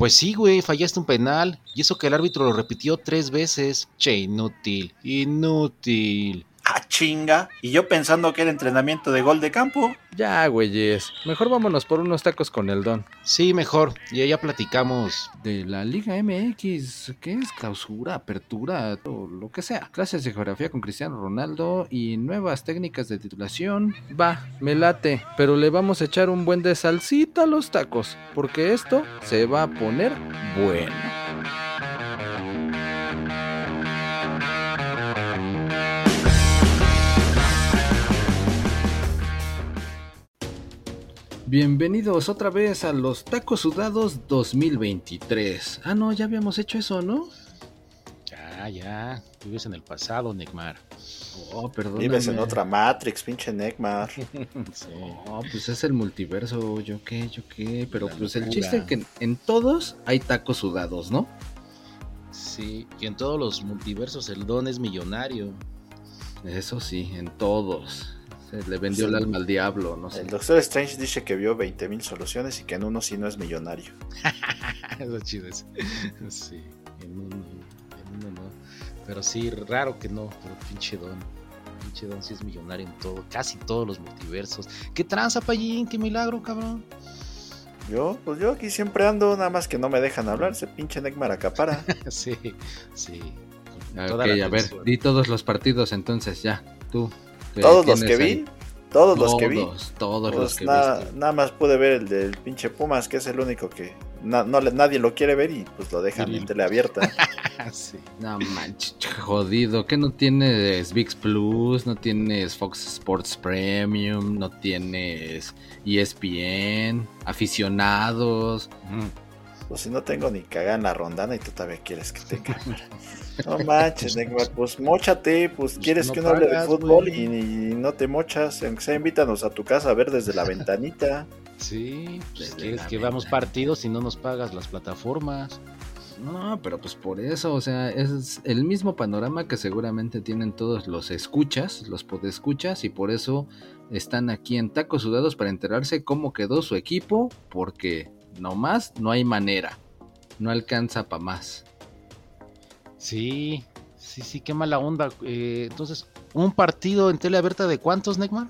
Pues sí, güey, fallaste un penal. Y eso que el árbitro lo repitió tres veces. Che, inútil, inútil. Ah, chinga. Y yo pensando que era entrenamiento de gol de campo. Ya, güeyes. Mejor vámonos por unos tacos con el don. Sí, mejor. Y ya platicamos. De la Liga MX, ¿qué es? Clausura, apertura, o lo que sea. Clases de geografía con Cristiano Ronaldo y nuevas técnicas de titulación. Va, me late. Pero le vamos a echar un buen de salsita a los tacos. Porque esto se va a poner bueno. Bienvenidos otra vez a los Tacos Sudados 2023. Ah, no, ya habíamos hecho eso, ¿no? Ya, ya. Vives en el pasado, Neymar. Oh, perdón. Vives en otra Matrix, pinche Neymar. sí. Oh, pues es el multiverso, yo qué, yo qué. Pero pues el chiste es que en todos hay tacos sudados, ¿no? Sí, y en todos los multiversos el don es millonario. Eso sí, en todos. Se le vendió el alma al diablo, no sé. El Doctor Strange dice que vio 20.000 soluciones y que en uno sí no es millonario. Eso chido es. Sí, en uno, en uno no. Pero sí, raro que no, pero pinche don. Pinche don sí es millonario en todo, casi todos los multiversos. ¿Qué tranza, Payín? ¿Qué milagro, cabrón? Yo, pues yo aquí siempre ando, nada más que no me dejan hablar, ese pinche Neymar acapara. sí, sí. Ok, a ver, di todos los partidos entonces, ya, tú. Todos los que vi, todos los que vi. Todos los que nada, nada más pude ver el del pinche Pumas, que es el único que no, nadie lo quiere ver y pues lo dejan en tele abierta. sí. No manches, jodido. que no tienes VIX Plus? ¿No tienes Fox Sports Premium? ¿No tienes ESPN? ¿Aficionados? Pues si no tengo ni cagada en la rondana y tú todavía quieres que tenga. No manches, Neymar, pues mochate, pues, Pues quieres no que uno hable de fútbol y, y no te mochas, aunque sea invítanos a tu casa a ver desde la ventanita. Sí, pues quieres que veamos ventana. partidos y no nos pagas las plataformas. No, pero pues por eso, o sea, es el mismo panorama que seguramente tienen todos los escuchas, los podescuchas, y por eso están aquí en Tacos Sudados para enterarse cómo quedó su equipo, porque nomás no hay manera, no alcanza para más. Sí, sí, sí, qué mala onda. Eh, entonces, ¿un partido en tele abierta de cuántos, Neymar?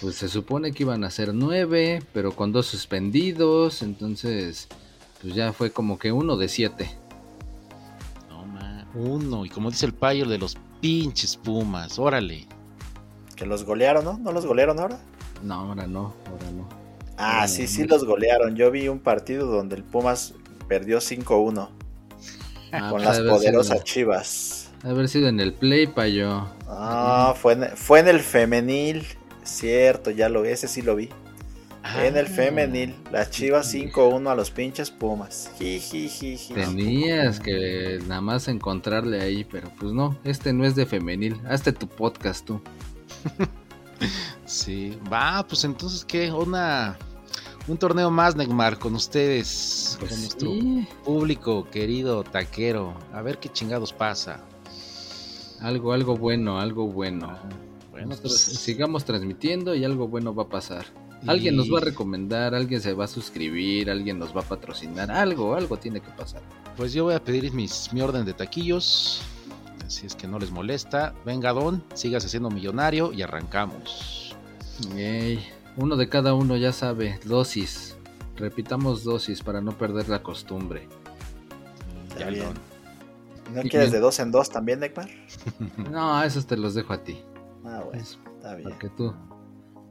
Pues se supone que iban a ser nueve, pero con dos suspendidos, entonces pues ya fue como que uno de siete. No, man, uno. Y como dice el payo de los pinches Pumas, órale. Que los golearon, ¿no? ¿No los golearon ahora? No, ahora no, ahora no. Ah, No, sí, no. sí los golearon. Yo vi un partido donde el Pumas perdió 5-1 Ah, con pues, las poderosas sido- Chivas. haber sido en el play, payo. Ah, fue en, fue en el femenil. Cierto, ya lo ese sí lo vi. En el Ah. femenil, las Chivas 5-1 a los pinches Pumas. Jijijiji. Tenías que nada más encontrarle ahí, pero pues no, este no es de femenil. Hazte tu podcast tú. Sí, va, pues entonces, ¿qué? Una, un torneo más, Neymar, con ustedes, Pues con nuestro sí, público querido taquero. A ver qué chingados pasa. algo, algo bueno, algo bueno. Bueno, pues, sigamos transmitiendo y algo bueno va a pasar. Alguien nos va a recomendar, alguien se va a suscribir, alguien nos va a patrocinar, algo, algo tiene que pasar. Pues yo voy a pedir mis, mi orden de taquillos. Si es que no les molesta. Venga, Don, sigas haciendo millonario y arrancamos. Ey, uno de cada uno ya sabe, dosis. Repitamos dosis para no perder la costumbre. Está Ya, bien. ¿No quieres de dos en dos también, Neymar? No, esos te los dejo a ti. Ah, bueno, Es está bien. para que tú,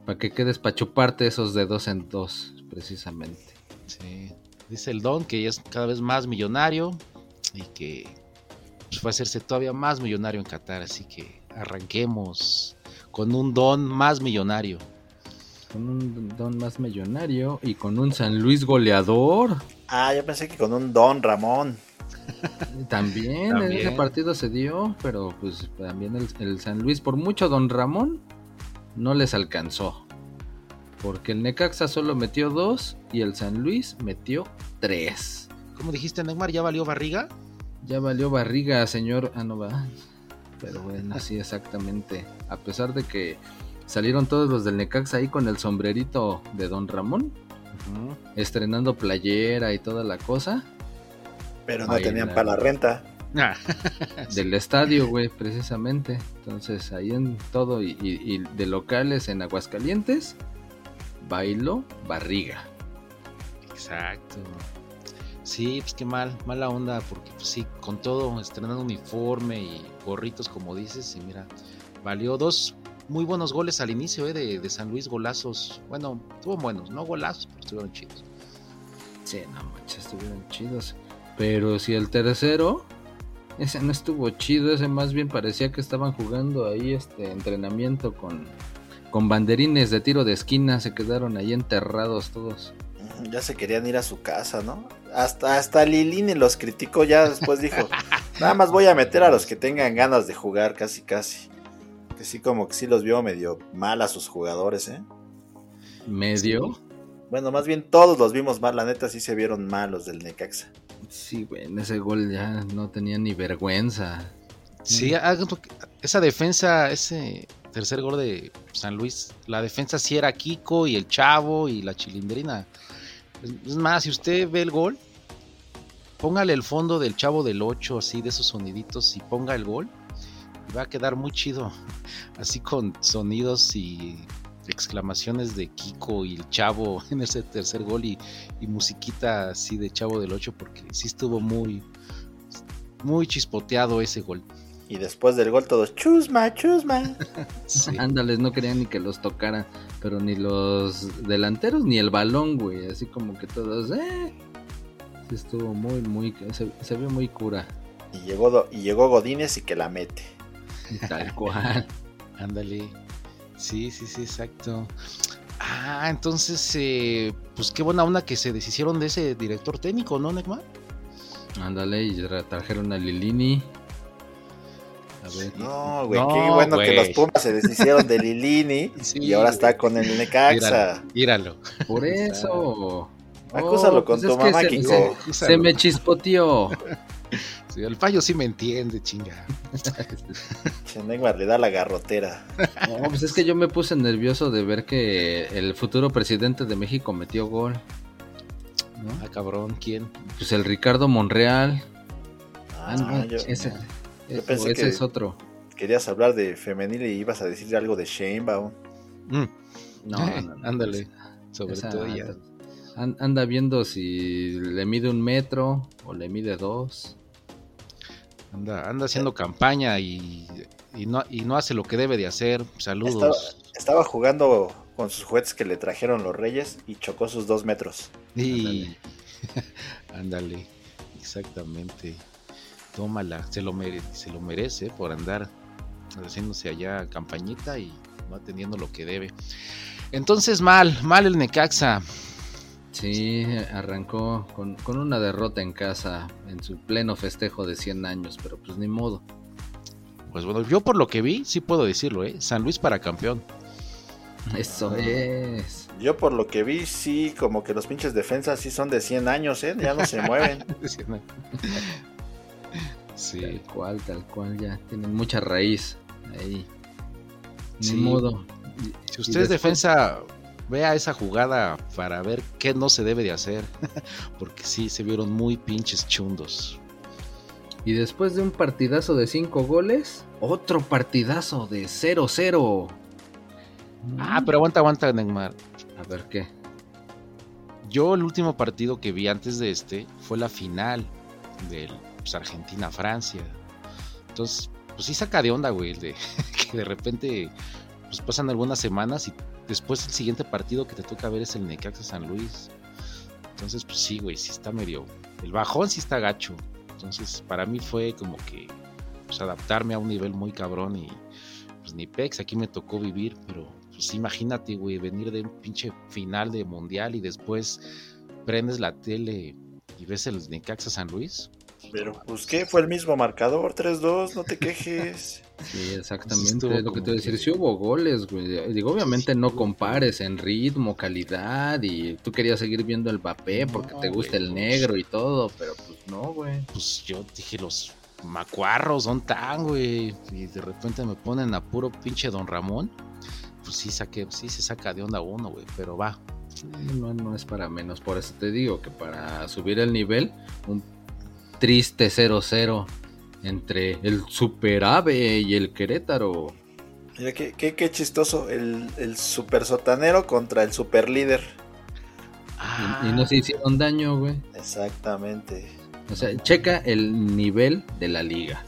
para que quedes para chuparte esos de dos en dos, precisamente. Sí. Dice el Don que es cada vez más millonario y que pues, fue a hacerse todavía más millonario en Qatar. Así que arranquemos con un Don más millonario. Con un Don más millonario y con un San Luis goleador. Ah, yo pensé que con un Don Ramón. También, en ese partido se dio, pero pues también el, el San Luis, por mucho Don Ramón, no les alcanzó. Porque el Necaxa solo metió dos y el San Luis metió tres. ¿Cómo dijiste, Neymar? ¿Ya valió barriga? Ya valió barriga, señor. Ah, no va. Pero bueno, sí, exactamente. A pesar de que salieron todos los del Necaxa ahí con el sombrerito de Don Ramón, estrenando playera y toda la cosa. Pero no tenían para la renta. Ah. del estadio, güey, precisamente. Entonces, ahí en todo y, y de locales en Aguascalientes, bailo barriga. Exacto. Sí, pues qué mal, mala onda, porque pues sí, con todo, estrenando uniforme y gorritos, como dices, y mira, valió dos muy buenos goles al inicio eh, de, San Luis, golazos. Bueno, estuvo buenos, no golazos, pero estuvieron chidos. Sí, no manches, estuvieron chidos. Pero si el tercero, ese no estuvo chido, ese más bien parecía que estaban jugando ahí este entrenamiento con con banderines de tiro de esquina, se quedaron ahí enterrados todos. Ya se querían ir a su casa, ¿no? Hasta, hasta Lilini los criticó ya después dijo, nada más voy a meter a los que tengan ganas de jugar, casi casi. Que sí, como que sí los vio medio mal a sus jugadores, ¿eh? ¿Medio? Bueno, más bien todos los vimos mal, la neta sí se vieron mal los del Necaxa. Sí, güey, en ese gol ya no tenía ni vergüenza. Sí, esa defensa, ese tercer gol de San Luis, la defensa sí era Kiko y el Chavo y la Chilindrina. Es más, si usted ve el gol, póngale el fondo del Chavo del 8, así de esos soniditos, y ponga el gol, va a quedar muy chido. Así con sonidos y exclamaciones de Kiko y el Chavo en ese tercer gol y, y musiquita así de Chavo del 8, porque sí estuvo muy, muy chispoteado ese gol. Y después del gol todos, chusma, chusma. Ándales, no querían ni que los tocaran, pero ni los delanteros ni el balón, güey. Así como que todos, eh. estuvo muy, muy, se, ve muy cura. Y llegó, y llegó Godínez y que la mete. Tal cual. Ándale. Sí, sí, sí, exacto. Ah, entonces, eh, pues qué buena onda que se deshicieron de ese director técnico, ¿no, Neymar? Ándale, y trajeron a Lilini. No, güey, qué bueno que los Pumas se deshicieron de Lilini y ahora está con el Necaxa. Míralo. Por eso. Acúsalo oh, con pues tu mamá, Kiko. Se, me chispoteó. Sí, el fallo sí me entiende, chinga. Neymar le da la garrotera. No, pues es que yo me puse nervioso de ver que el futuro presidente de México metió gol. ¿No? Ah, cabrón, ¿quién? Pues el Ricardo Monreal. Ah, ah yo, ese. Yo pensé que es otro. Querías hablar de femenil y ibas a decir algo de Shanebaum. Mm. No, ándale. Sobre todo ella. Anda viendo si le mide un metro o le mide dos. Anda, anda haciendo campaña y, no, y no hace lo que debe de hacer. Saludos. Estaba, jugando con sus juguetes que le trajeron los reyes y chocó sus dos metros. Y... ándale exactamente tómala, se lo, se lo merece por andar haciéndose allá campañita y no atendiendo lo que debe. Entonces mal, mal el Necaxa. Sí, arrancó con, una derrota en casa en su pleno festejo de 100 años, pero pues ni modo. Pues bueno, yo por lo que vi, sí puedo decirlo, ¿eh? San Luis para campeón. Eso es. Yo por lo que vi, sí, como que los pinches defensas sí son de 100 años, ¿eh? Ya no se mueven. Sí. Tal cual, tal cual, ya tienen mucha raíz ahí. Ni modo. Si usted es defensa, vea esa jugada para ver qué no se debe de hacer. Porque sí, se vieron muy pinches chundos. Y después de un partidazo de 5 goles, otro partidazo de 0-0. Ah, pero aguanta, aguanta, Neymar. A ver qué. Yo el último partido que vi antes de este fue la final del pues, Argentina-Francia. Entonces, pues sí saca de onda, güey, de que de repente pues pasan algunas semanas y después el siguiente partido que te toca ver es el Necaxa San Luis. Entonces, pues sí, güey, sí está medio. El bajón sí está gacho. Entonces, para mí fue como que pues, adaptarme a un nivel muy cabrón y pues ni pex, aquí me tocó vivir, pero pues imagínate, güey, venir de un pinche final de mundial y después prendes la tele y ves el Necaxa San Luis. Pero, pues, ¿qué? Fue el mismo marcador, 3-2, no te quejes. Sí, exactamente. lo que te voy a decir, sí hubo goles, güey. Digo, obviamente no compares en ritmo, calidad, y tú querías seguir viendo el papel porque te gusta el negro y todo, pero pues no, güey. Pues yo dije, los macuarros son tan, güey. Y de repente me ponen a puro pinche Don Ramón. Pues sí, saqué, sí se saca de onda uno, güey, pero va. No, no es para menos, por eso te digo que para subir el nivel, un triste 0-0 entre el Super Ave y el Querétaro. Mira, qué, qué, chistoso, el, el, super sotanero contra el super líder. Y, no se hicieron daño, güey. Exactamente. O sea, checa el nivel de la liga.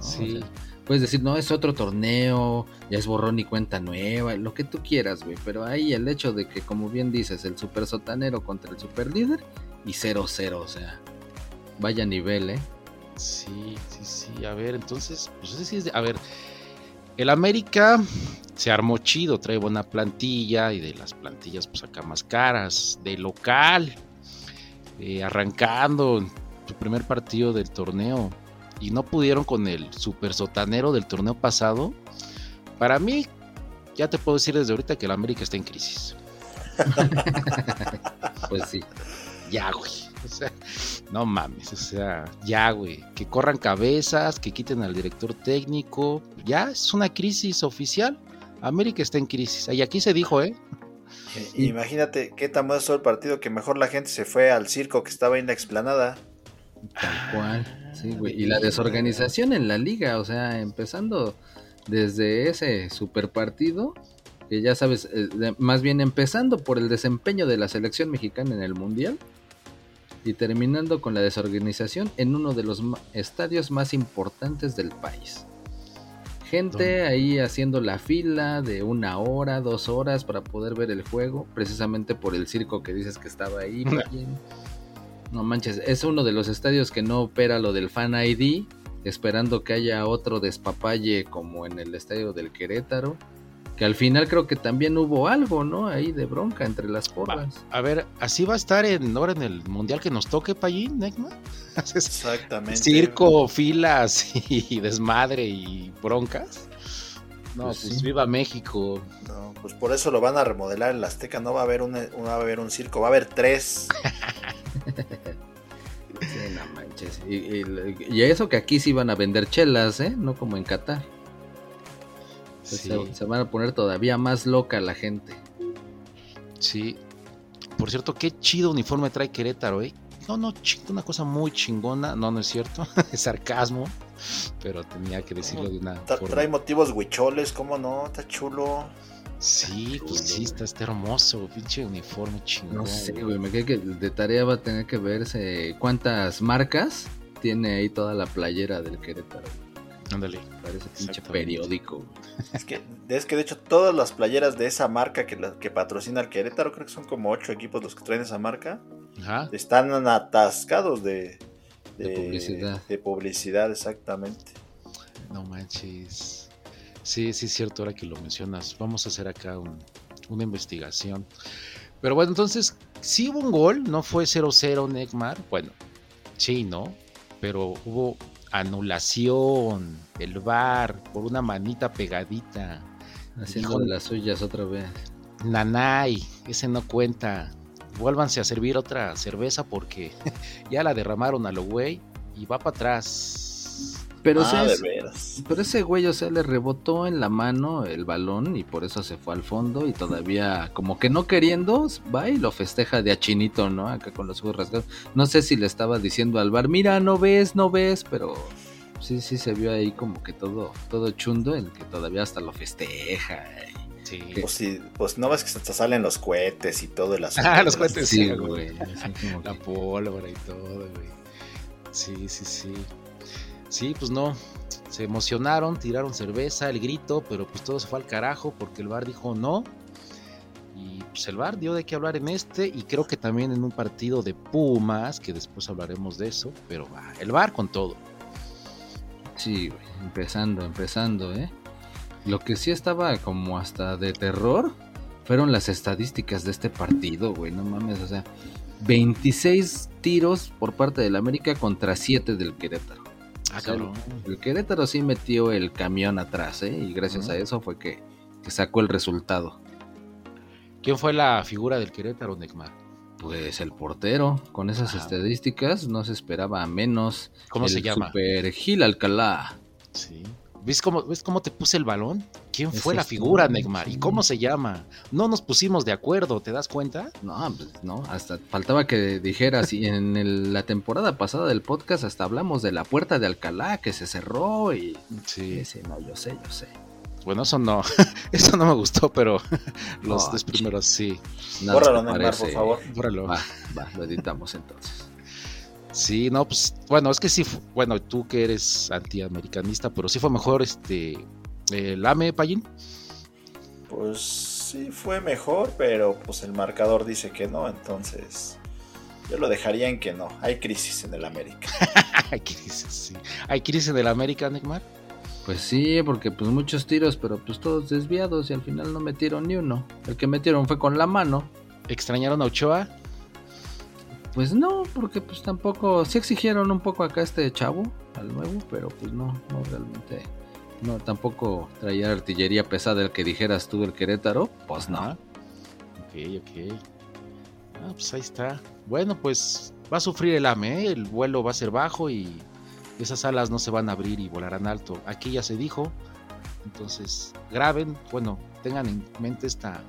sí. puedes decir, no, es otro torneo, ya es borrón y cuenta nueva, lo que tú quieras, güey. Pero ahí el hecho de que, como bien dices, el super sotanero contra el super líder y 0-0, o sea, vaya nivel, ¿eh? Sí, sí, sí. A ver, entonces, pues sí es a ver, el América se armó chido, trae buena plantilla y de las plantillas pues acá más caras, de local, eh, arrancando su primer partido del torneo y no pudieron con el super sotanero del torneo pasado. Para mí, ya te puedo decir desde ahorita que el América está en crisis. pues sí. Ya, güey. O sea, no mames, o sea, ya, güey, que corran cabezas, que quiten al director técnico, ya es una crisis oficial. América está en crisis. Y aquí se dijo, ¿eh? Imagínate qué tan bueno el partido que mejor la gente se fue al circo que estaba en la explanada. Tal cual, sí, güey. Y la desorganización en la liga, o sea, empezando desde ese super partido, que ya sabes, eh, más bien empezando por el desempeño de la selección mexicana en el mundial y terminando con la desorganización en uno de los estadios más importantes del país. Gente ahí haciendo la fila de una hora, dos horas para poder ver el juego, precisamente por el circo que dices que estaba ahí. no manches, es uno de los estadios que no opera lo del Fan ID, esperando que haya otro despapalle como en el estadio del Querétaro que al final creo que también hubo algo, ¿no? Ahí de bronca entre las porras. A ver, así va a estar en, ahora en el mundial que nos toque, Payín, Necma. Exactamente. Circo, filas y desmadre y broncas. No, pues, pues viva México. No, pues por eso lo van a remodelar en la Azteca. No va a haber un, va a haber un circo, va a haber tres. sí, no manches. Y, y, eso que aquí sí van a vender chelas, ¿eh? No como en Qatar. Se, van a poner todavía más loca la gente. Sí. Por cierto, qué chido uniforme trae Querétaro, ¿eh? No, no, una cosa muy chingona. No, no es cierto. es sarcasmo. Pero tenía que decirlo de una forma. Trae motivos huicholes, ¿cómo no? Está chulo. Sí, pues sí, está, hermoso, pinche uniforme chingón. No sé, güey, me queda que de tarea va a tener que verse cuántas marcas tiene ahí toda la playera del Querétaro. Ándale. Parece pinche periódico. Es que, es que de hecho todas las playeras de esa marca que, que patrocina el Querétaro, creo que son como ocho equipos los que traen esa marca, están atascados de, de, publicidad. De publicidad, exactamente. No manches. Sí, sí es cierto ahora que lo mencionas. Vamos a hacer acá una investigación. Pero bueno, entonces, sí hubo un gol, no fue 0-0 Neymar. Bueno, sí, ¿no? Pero hubo anulación, el bar, por una manita pegadita. Haciendo las suyas otra vez. Nanay, ese no cuenta. Vuélvanse a servir otra cerveza porque ya la derramaron a lo güey y va para atrás. Pero, ah, pero ese güey, o sea, le rebotó en la mano el balón y por eso se fue al fondo y todavía como que no queriendo va y lo festeja de achinito, ¿no? Acá con los ojos rasgados. No sé si le estaba diciendo al bar, mira, no ves, no ves, pero sí, sí se vio ahí como que todo, todo chundo en que todavía hasta lo festeja. Sí. Pues, pues no ves que se salen los cohetes y todo el asunto. Ah, los cohetes, sí, güey. La pólvora y todo, güey. Sí, sí, sí. Sí, pues no. Se emocionaron, tiraron cerveza, el grito, pero pues todo se fue al carajo porque el bar dijo no. Y pues el VAR dio de qué hablar en este y creo que también en un partido de Pumas, que después hablaremos de eso, pero va, el VAR con todo. Sí, empezando, empezando, ¿eh? Lo que sí estaba como hasta de terror fueron las estadísticas de este partido, güey, no mames, o sea, 26 tiros por parte del América contra 7 del Querétaro. Ah, O sea, cabrón. el Querétaro sí metió el camión atrás, ¿eh? Y gracias a eso fue que, que sacó el resultado. ¿Quién fue la figura del Querétaro, Neymar? Pues el portero, con esas Ah. estadísticas, no se esperaba menos. ¿Cómo el se llama? Super Gil Alcalá. Sí. ¿Ves cómo, ¿Ves cómo te puse el balón? ¿Quién fue la figura, Neymar? ¿Y sí. cómo se llama? No nos pusimos de acuerdo, ¿te das cuenta? No, pues no, hasta faltaba que dijeras, y en el- la temporada pasada del podcast hasta hablamos de la puerta de Alcalá que se cerró y... Sí. Ese, no, yo sé, yo sé. Bueno, eso no. eso no me gustó, pero los No, dos primeros sí. Bórralo, Neymar, por favor. Bórralo. Va, va, lo editamos entonces. Sí, no, pues, bueno, es que sí, bueno, tú que eres antiamericanista, pero sí fue mejor este, el AME, Payín. Pues sí fue mejor, pero pues el marcador dice que no, entonces yo lo dejaría en que no. Hay crisis en el América. Hay crisis, sí. Hay crisis en el América, Neymar. Pues sí, porque pues muchos tiros, pero pues todos desviados y al final no metieron ni uno. El que metieron fue con la mano. ¿Extrañaron a Ochoa? Pues no, porque pues tampoco, sí exigieron un poco acá este chavo, al nuevo, pero pues no, no realmente, no, tampoco traía artillería pesada el que dijeras tú el Querétaro, pues no. Ajá. Ok, ok. Ah, pues ahí está. Bueno, pues va a sufrir el AME, ¿eh? el vuelo va a ser bajo y esas alas no se van a abrir y volarán alto. Aquí ya se dijo. Entonces, graben, bueno, tengan en mente esta,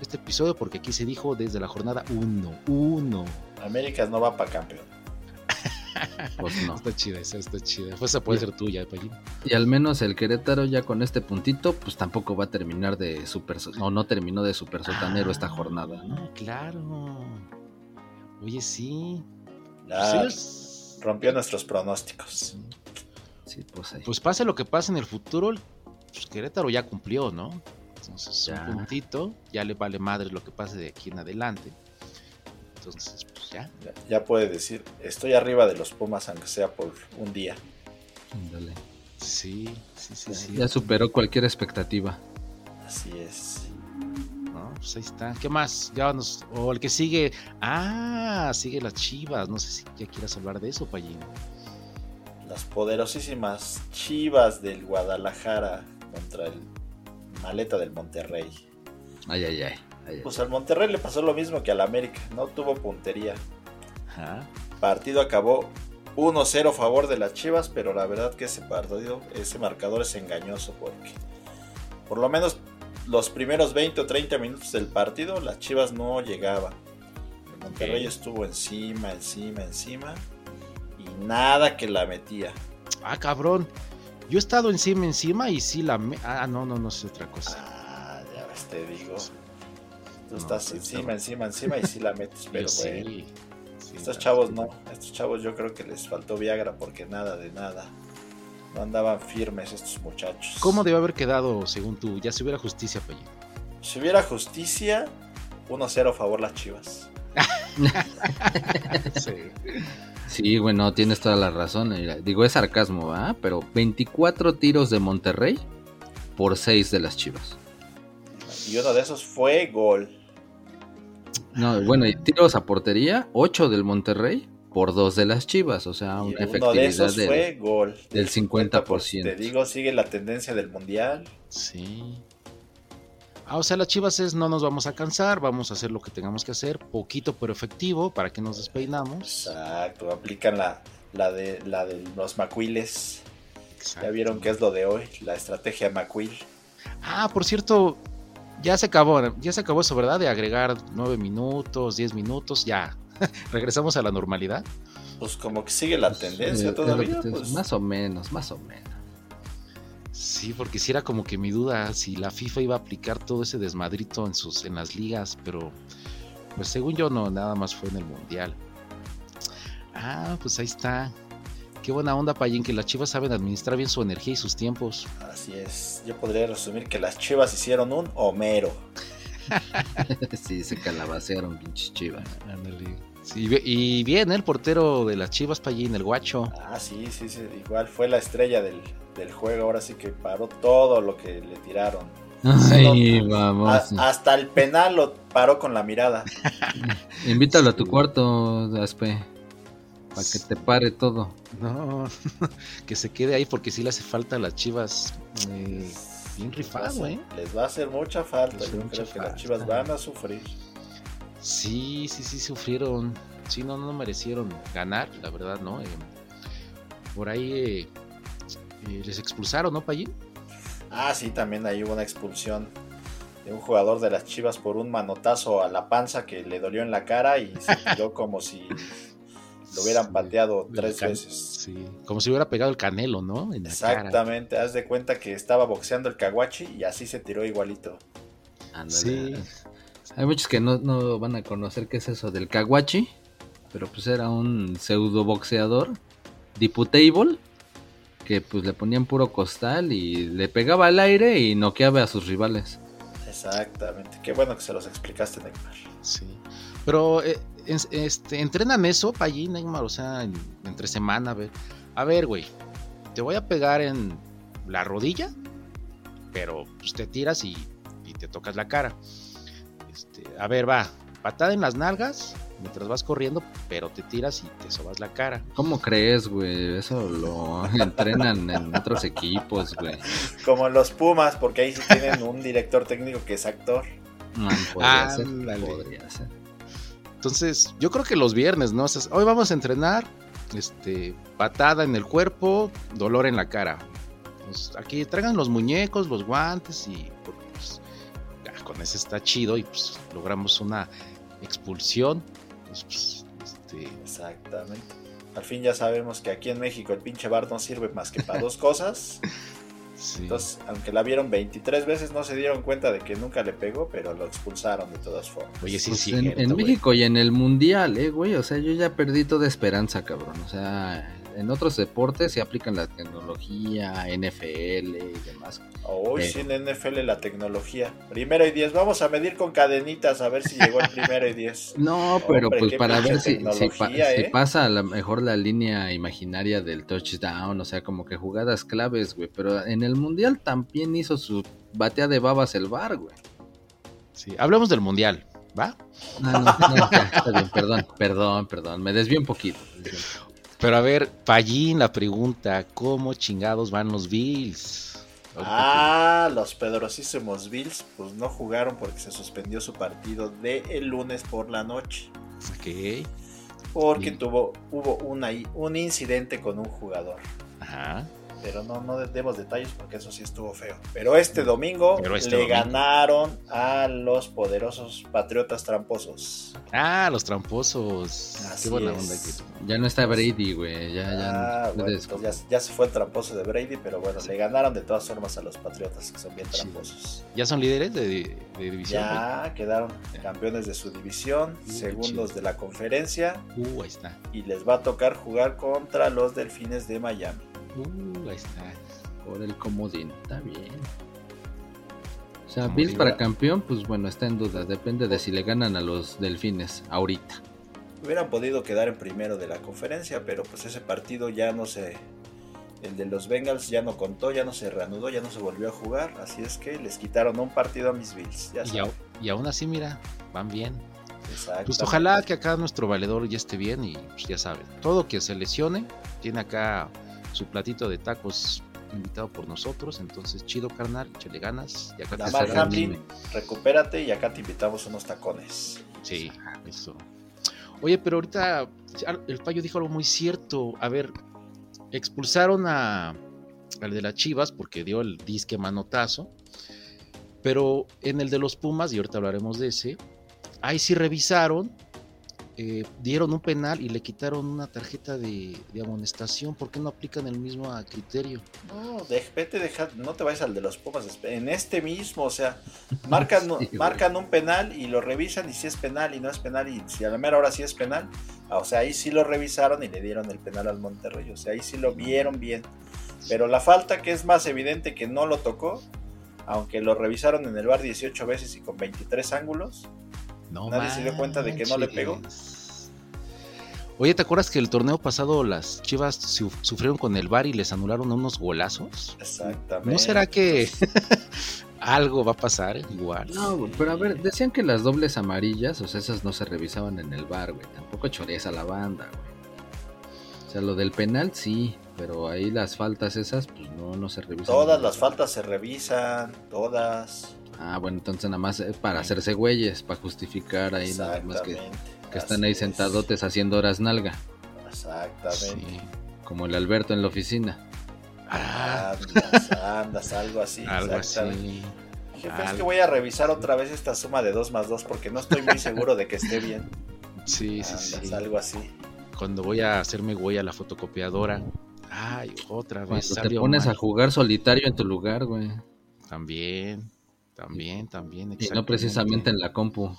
este episodio porque aquí se dijo desde la jornada 1. 1. América no va para campeón. Pues no. Está chida esa, está chida. Pues esa puede ser tuya, Payín. Y al menos el Querétaro ya con este puntito, pues tampoco va a terminar de super, no, no terminó de super sotanero esta jornada, ¿no? Ah, claro. Oye, sí. Ya Sí, rompió nuestros pronósticos. Sí, pues ahí. Pues pase lo que pase en el futuro, pues Querétaro ya cumplió, ¿no? Entonces, Ya. un puntito, ya le vale madre lo que pase de aquí en adelante. Entonces, pues ya. Ya, ya puede decir, estoy arriba de los Pumas aunque sea por un día. Ándale. Sí, sí, sí, sí. Ya superó cualquier expectativa. Así es. ¿no? Pues ahí está. ¿Qué más? Ya nos. O el que sigue. Ah, sigue las chivas. No sé si ya quieras hablar de eso, Payín. Las poderosísimas Chivas del Guadalajara contra el Maleta del Monterrey. Ay, ay, ay. Pues al Monterrey le pasó lo mismo que al América, no tuvo puntería. Ajá. Partido acabó 1-0 a favor de las Chivas, pero la verdad que ese partido, ese marcador es engañoso porque por lo menos los primeros 20 o 30 minutos del partido las Chivas no llegaban. El Monterrey estuvo encima, encima, encima y nada que la metía. Ah, cabrón. Yo he estado encima, encima y sí la. me- Ah, no, no, no es otra cosa. Ah, ya ves, te digo. Tú No, estás pues, encima, encima, encima y sí la metes, pero sí. Sí, Estos chavos no, estos chavos yo creo que les faltó Viagra porque nada de nada. No andaban firmes estos muchachos. ¿Cómo debe haber quedado, según tú? Ya si hubiera justicia, Payín. Si hubiera justicia, 1-0 a favor las chivas. Sí. Sí, bueno, tienes toda la razón. Digo, es sarcasmo, ¿verdad? Pero 24 tiros de Monterrey por 6 de las Chivas. Y uno de esos fue gol. No, bueno, y tiros a portería, 8 del Monterrey por 2 de las Chivas. O sea, Y una uno de efectividad esos del- fue gol. del 50%. Te digo, sigue la tendencia del mundial. Sí. Ah, o sea, las chivas es no nos vamos a cansar, vamos a hacer lo que tengamos que hacer, poquito pero efectivo, para que nos despeinamos. Exacto, aplican la, la de la de los macuiles. Exacto. Ya vieron qué es lo de hoy, la estrategia macuil. Ah, por cierto, ya se acabó, ya se acabó eso, ¿verdad? De agregar nueve minutos, 10 minutos, ya. Regresamos a la normalidad. Pues como que sigue la tendencia Eh, todavía. te- pues. Más o menos, más o menos. Sí, porque si era como que mi duda si la FIFA iba a aplicar todo ese desmadrito en sus en las ligas, pero pues según yo no, nada más fue en el mundial. Ah, pues ahí está. Qué buena onda, Payín, que las chivas saben administrar bien su energía y sus tiempos. Así es. Yo podría resumir que las chivas hicieron un Homero. sí, se calabacearon, pinches chivas. Ándale. Sí, y bien, el portero de las Chivas Pallín, el guacho. Ah, sí, sí, sí. Igual fue la estrella del, del juego. Ahora sí que paró todo lo que le tiraron. Ay, vamos. hasta el penal lo paró con la mirada. Invítalo a tu cuarto, Aspe. Para que te pare todo. No, que se quede ahí porque sí le hace falta a las Chivas. eh, bien Les va, a rifado, hacer, ¿eh? les va a hacer mucha falta. Yo mucha creo que las chivas van a sufrir. Sí, sí, sí, sufrieron. Sí, no, no merecieron ganar, la verdad, ¿no? Eh, por ahí eh, eh, les expulsaron, ¿no, Pallín? Ah, sí, también ahí hubo una expulsión de un jugador de las chivas por un manotazo a la panza que le dolió en la cara y se tiró como si lo hubieran Sí, pateado tres can- veces. Sí, como si hubiera pegado el canelo, ¿no? En la cara. Exactamente, haz de cuenta que estaba boxeando el caguachi y así se tiró igualito. Sí. Hay muchos que no, no van a conocer qué es eso del Kawachi, pero pues era un pseudo boxeador, diputable, que pues le ponían puro costal y le pegaba al aire y noqueaba a sus rivales. Exactamente, qué bueno que se los explicaste, Neymar. Sí. Pero, eh, es- este, entrenan eso, Pallín, Neymar, o sea, en- entre semana, a ver. A ver, güey, te voy a pegar en la rodilla, pero pues, te tiras y, y te tocas la cara. Este, a ver, va, patada en las nalgas mientras vas corriendo, pero te tiras y te sobas la cara. ¿Cómo crees, güey? Eso lo entrenan en otros equipos, güey. Como en los Pumas, porque ahí sí tienen un director técnico que es actor. Man, podría ser, podría ser. Entonces, yo creo que los viernes, ¿no? O sea, hoy vamos a entrenar, este, patada en el cuerpo, dolor en la cara. Pues, aquí traigan los muñecos, los guantes y pues, ya, con eso está chido y pues logramos una expulsión. Pues, pues, este, Exactamente. Al fin ya sabemos que aquí en México el pinche bar no sirve más que para dos cosas. sí. Entonces, aunque la vieron 23 veces, no se dieron cuenta de que nunca le pegó, pero lo expulsaron de todas formas. Oye, sí, Pues sí. en, en México y en el mundial, eh, güey. O sea, yo ya perdí toda esperanza, cabrón. O sea, en otros deportes se aplican la tecnología, NFL y demás. Hoy Eh. sí en NFL la tecnología. Primero y 10. Vamos a medir con cadenitas a ver si llegó el primero y 10. No, pero Hombre, pues para ver si, si, pa- tecnología, si ¿eh? pasa a lo mejor la línea imaginaria del touchdown, o sea, como que jugadas claves, güey. Pero en el mundial también hizo su batea de babas el bar, güey. Sí. Hablemos del mundial, ¿va? Ah, no, no, ya, está bien, perdón, perdón, perdón. Me un poquito. desvié un poquito. Pero a ver, Pallín, la pregunta: ¿cómo chingados van los Bills? Ah, los pedrosísimos Bills pues no jugaron porque se suspendió su partido de el lunes por la noche. Ok. Porque Bien. tuvo, hubo una, un incidente con un jugador. Ajá. Pero no, no demos detalles porque eso sí estuvo feo. Pero este domingo Pero este le domingo. ganaron a los poderosos patriotas tramposos. Ah, los tramposos. Así Qué buena es. onda que. Ya no está Brady, güey. Ya, ya. Ah, no bueno, ya, ya se fue el tramposo de Brady, pero bueno, le ganaron de todas formas a los patriotas que son bien tramposos. ¿Ya son líderes de, de división? Ya quedaron campeones de su división, Uy, segundos chido. de la conferencia? Uh, ahí está. y les va a tocar jugar contra los Delfines de Miami. Uh, ahí está. Por el comodín, está bien. O sea, Como Bills para campeón, pues bueno, está en duda. Depende de si le ganan a los delfines ahorita. Hubieran podido quedar en primero de la conferencia, pero pues ese partido ya no se... El de los Bengals ya no contó, ya no se reanudó, ya no se volvió a jugar, así es que les quitaron un partido a mis Bills. Ya Y, aún así, mira, van bien. Pues ojalá que acá nuestro valedor ya esté bien y pues ya saben, todo que se lesione, tiene acá su platito de tacos invitado por nosotros, entonces chido carnal, échale ganas y acá te Lamar será Hamlin, recupérate y acá te invitamos unos tacones. Sí, eso. Oye, pero ahorita el payo dijo algo muy cierto. A ver, expulsaron a al de las Chivas porque dio el disque manotazo. Pero en el de los Pumas, y ahorita hablaremos de ese, ahí sí revisaron, eh, dieron un penal y le quitaron una tarjeta de, de amonestación. ¿Por qué no aplican el mismo criterio? No, de, vete, deja, no te vayas al de los Pumas. En este mismo, o sea, marcan, Sí, marcan un penal y lo revisan y si es penal y no es penal y si a la mera hora sí es penal. ah, O sea, ahí sí lo revisaron y le dieron el penal al Monterrey. O sea, ahí sí lo vieron bien. Pero la falta que es más evidente que no lo tocó, aunque lo revisaron en el bar 18 veces y con 23 ángulos, No Nadie se dio cuenta de que no le pegó. Oye, ¿te acuerdas que el torneo pasado las Chivas su- sufrieron con el VAR y les anularon unos golazos? exactamente. ¿No será que algo va a pasar igual? No, pero a ver, decían que las dobles amarillas, o sea, esas no se revisaban en el bar, güey. Tampoco choreas a la banda, güey. O sea, lo del penal sí, pero ahí las faltas esas, pues no, no se revisan. Todas las VAR. faltas se revisan, todas. Ah, bueno, entonces nada más eh, para hacerse güeyes, para justificar ahí nada más que, que están ahí es. sentadotes haciendo horas nalga, Exactamente. Sí. como el Alberto en la oficina. Ah, Andas, andas, algo así. algo exactamente. así. Jefe, es que voy a revisar otra vez esta suma de 2 más 2 porque no estoy muy seguro de que esté bien. Sí, sí, Andas, sí. algo así. Cuando voy a hacerme güey a la fotocopiadora. Ay, otra vez Cuando te pones mal. a jugar solitario en tu lugar, güey. También, también, también. Y no precisamente en la compu.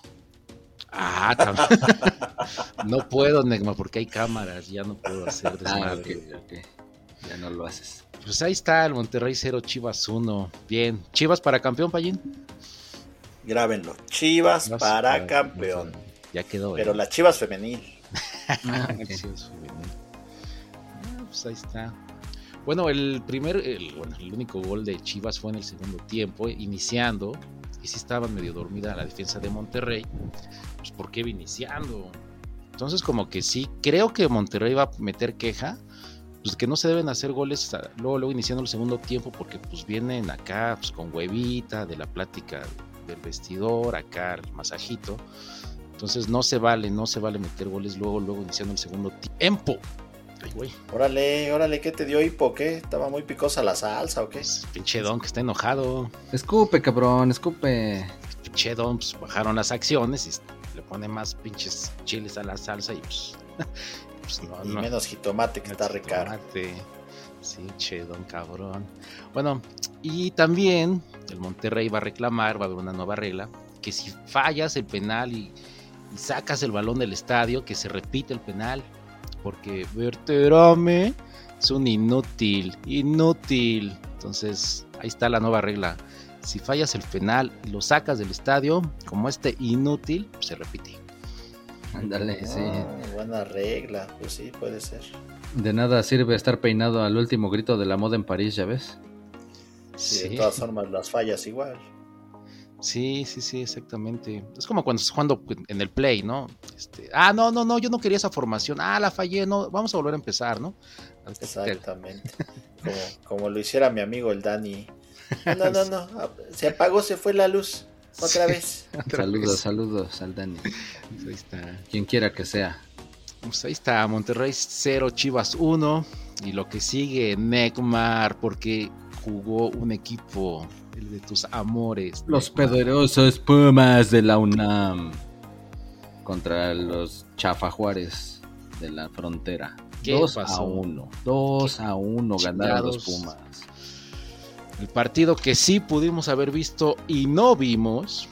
Ah, también. no puedo, Negma, porque hay cámaras. Ya no puedo hacer Ah, desmadre. Ya no lo haces. Pues ahí está el Monterrey 0, Chivas 1. Bien. Chivas para campeón, Payín. Grábenlo. Chivas Chivas para campeón. Ya quedó. Pero ¿eh? la Chivas femenil. Ah. Chivas femenil. Ah, pues ahí está. Bueno, el primer, el, bueno, el único gol de Chivas fue en el segundo tiempo, iniciando. Y sí estaba medio dormida la defensa de Monterrey. Pues ¿por qué iba iniciando? Entonces como que sí, creo que Monterrey va a meter queja. Pues que no se deben hacer goles a- luego, luego iniciando el segundo tiempo porque pues vienen acá pues, con huevita de la plática del vestidor, acá el masajito. Entonces no se vale, no se vale meter goles luego, luego iniciando el segundo tiempo. Ay, güey. Órale, órale, ¿qué te dio hipo? ¿Qué? ¿Estaba muy picosa la salsa o qué? Pues, pinche Don que está enojado. Escupe, cabrón, escupe. Pinche Don, pues bajaron las acciones y le pone más pinches chiles a la salsa y pues. pues no, Y no. menos jitomate que está Más recaro. Sí, che, don cabrón. Bueno, y también el Monterrey va a reclamar, va a haber una nueva regla, que si fallas el penal y, y sacas el balón del estadio, que se repite el penal. Porque Berterame es un inútil, inútil. Entonces, ahí está la nueva regla. Si fallas el penal y lo sacas del estadio, como este inútil, pues se repite. Ándale, sí. Ah, buena regla, pues sí, puede ser. De nada sirve estar peinado al último grito de la moda en París, ¿ya ves? Sí, de todas formas las fallas igual. Sí, sí, sí, exactamente. Es como cuando estás jugando en el play, ¿no? Este, ah, no, no, no, yo no quería esa formación. Ah, la fallé, no, vamos a volver a empezar, ¿no? Exactamente. Como, como lo hiciera mi amigo el Dani. No, no, no. ah, Se apagó, se fue la luz. Otra vez. Otra saludos, vez. saludos al Dani. Pues ahí está. Quien quiera que sea. Pues ahí está, Monterrey 0, Chivas 1. Y lo que sigue, Neymar, porque jugó un equipo, el de tus amores. Los poderosos Pumas de la UNAM contra los chafajuares de la frontera. ¿Qué 2 a pasó? 1. 2 a 1 ganaron los. Pumas. El partido que sí pudimos haber visto y no vimos.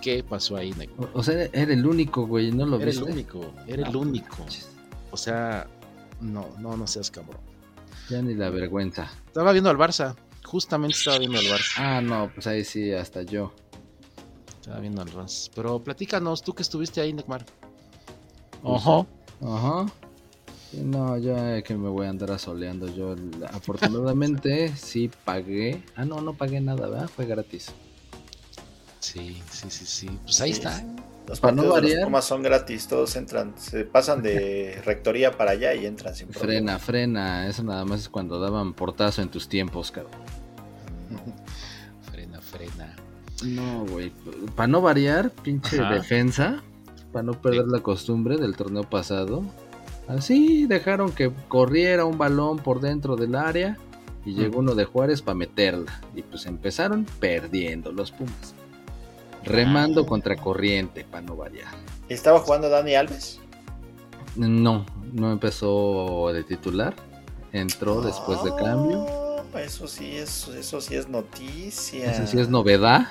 ¿Qué pasó ahí, Neymar? O, sea, era el único, güey, ¿no lo Era el viste? único, era el No, único. manches, O sea, no, no, no seas cabrón. Ya ni la vergüenza. Estaba viendo al Barça, justamente estaba viendo al Barça. Ah, no, pues ahí sí, hasta yo. Estaba viendo al Barça. Pero platícanos, tú que estuviste ahí, Neymar. Pues, Ojo. Ajá. No, ya que me voy a andar asoleando. Yo, afortunadamente, sí pagué. Ah, no, no pagué nada, ¿verdad? Fue gratis. Sí, sí, sí, sí. Pues ahí Sí, está. Los Para no de los variar. Pumas son gratis, todos entran, se pasan de rectoría para allá y entran sin problema. Frena, frena. Eso nada más es cuando daban portazo en tus tiempos, cabrón. Frena, frena. No, güey. Para no variar, pinche Ajá. defensa. Para no perder Sí. la costumbre del torneo pasado. Así dejaron que corriera un balón por dentro del área. Y llegó uno de Juárez para meterla. Y pues empezaron perdiendo los Pumas. Remando Ah. contra corriente, para no variar. ¿Estaba jugando Dani Alves? No, no empezó de titular. Entró después de cambio. Ah, Eso sí es, eso sí es noticia. Esa sí es novedad.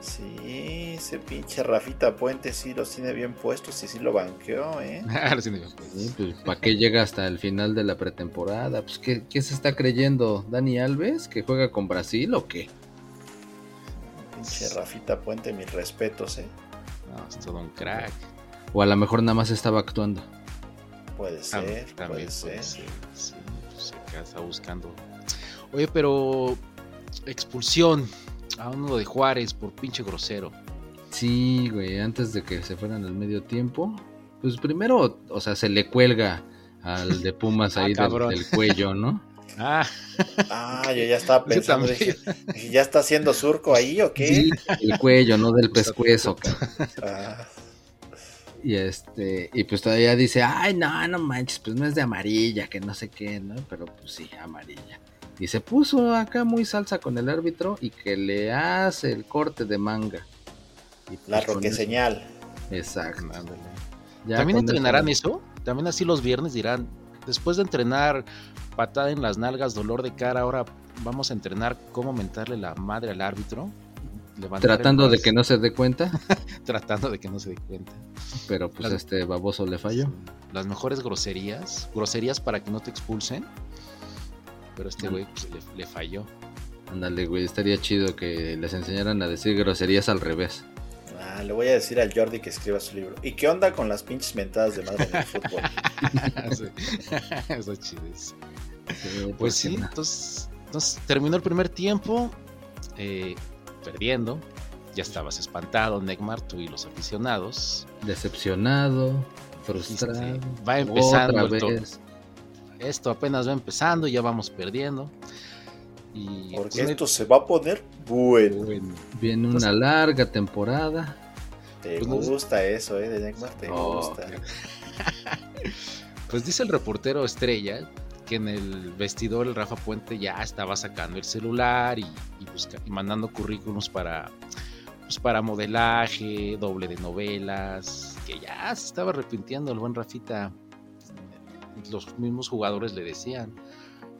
Sí, ese pinche Rafita Puente sí los tiene bien puestos y sí lo banqueó, ¿eh? Ahora sí. Sí, pues, ¿Para qué llega hasta el final de la pretemporada? Pues, ¿qué, qué se está creyendo? ¿Dani Alves? ¿Que juega con Brasil o qué? Pinche Rafita Puente, mis respetos, ¿eh? No, es todo un crack. O a lo mejor nada más estaba actuando. Puede ser, también puede ser. Sí, pues acá está buscando. Oye, pero expulsión a uno de Juárez por pinche grosero. Sí, güey, antes de que se fueran al medio tiempo. Pues primero, o sea, se le cuelga al de Pumas Ah, ahí del cuello, ¿no? Ah, Ah, yo ya estaba pensando, dije, ¿ya está haciendo surco ahí o qué? Sí, el cuello, no del pescuezo. Ah, Y este, y pues todavía dice, ay, no, no manches, pues no es de amarilla, que no sé qué, ¿no? Pero pues sí, amarilla. Y se puso acá muy salsa con el árbitro y que le hace el corte de manga. Y pues la roque señal. Exacto. ¿También entrenarán eso? También así los viernes dirán, después de entrenar patada en las nalgas, dolor de cara, ahora vamos a entrenar cómo mentarle la madre al árbitro. Tratando de que no se dé cuenta, Tratando de que no se dé cuenta. pero pues Las- este baboso le falló. Las mejores groserías, groserías para que no te expulsen. Pero este güey pues, le, le falló. Ándale, güey, estaría chido que les enseñaran a decir groserías al revés. Ah, le voy a decir al Jordi que escriba su libro. ¿Y qué onda con las pinches mentadas de madre en el fútbol? Está chido eso. Sí, Pues ¿por sí, no? entonces, entonces terminó el primer tiempo eh, perdiendo. Ya estabas espantado, Neymar, tú y los aficionados. Decepcionado, Dijiste, frustrado. va empezando Otra vez. Esto apenas va empezando, ya vamos perdiendo. Y Porque pues, esto se va a poner bueno. bueno, Viene una larga temporada. Te Pues gusta eso, ¿eh? De Neymar, te Oh, gusta. Pues dice el reportero estrella que en el vestidor el Rafa Puente ya estaba sacando el celular y, y busca- y mandando currículums para, pues para modelaje, doble de novelas, que ya se estaba arrepintiendo el buen Rafita. Los mismos jugadores le decían,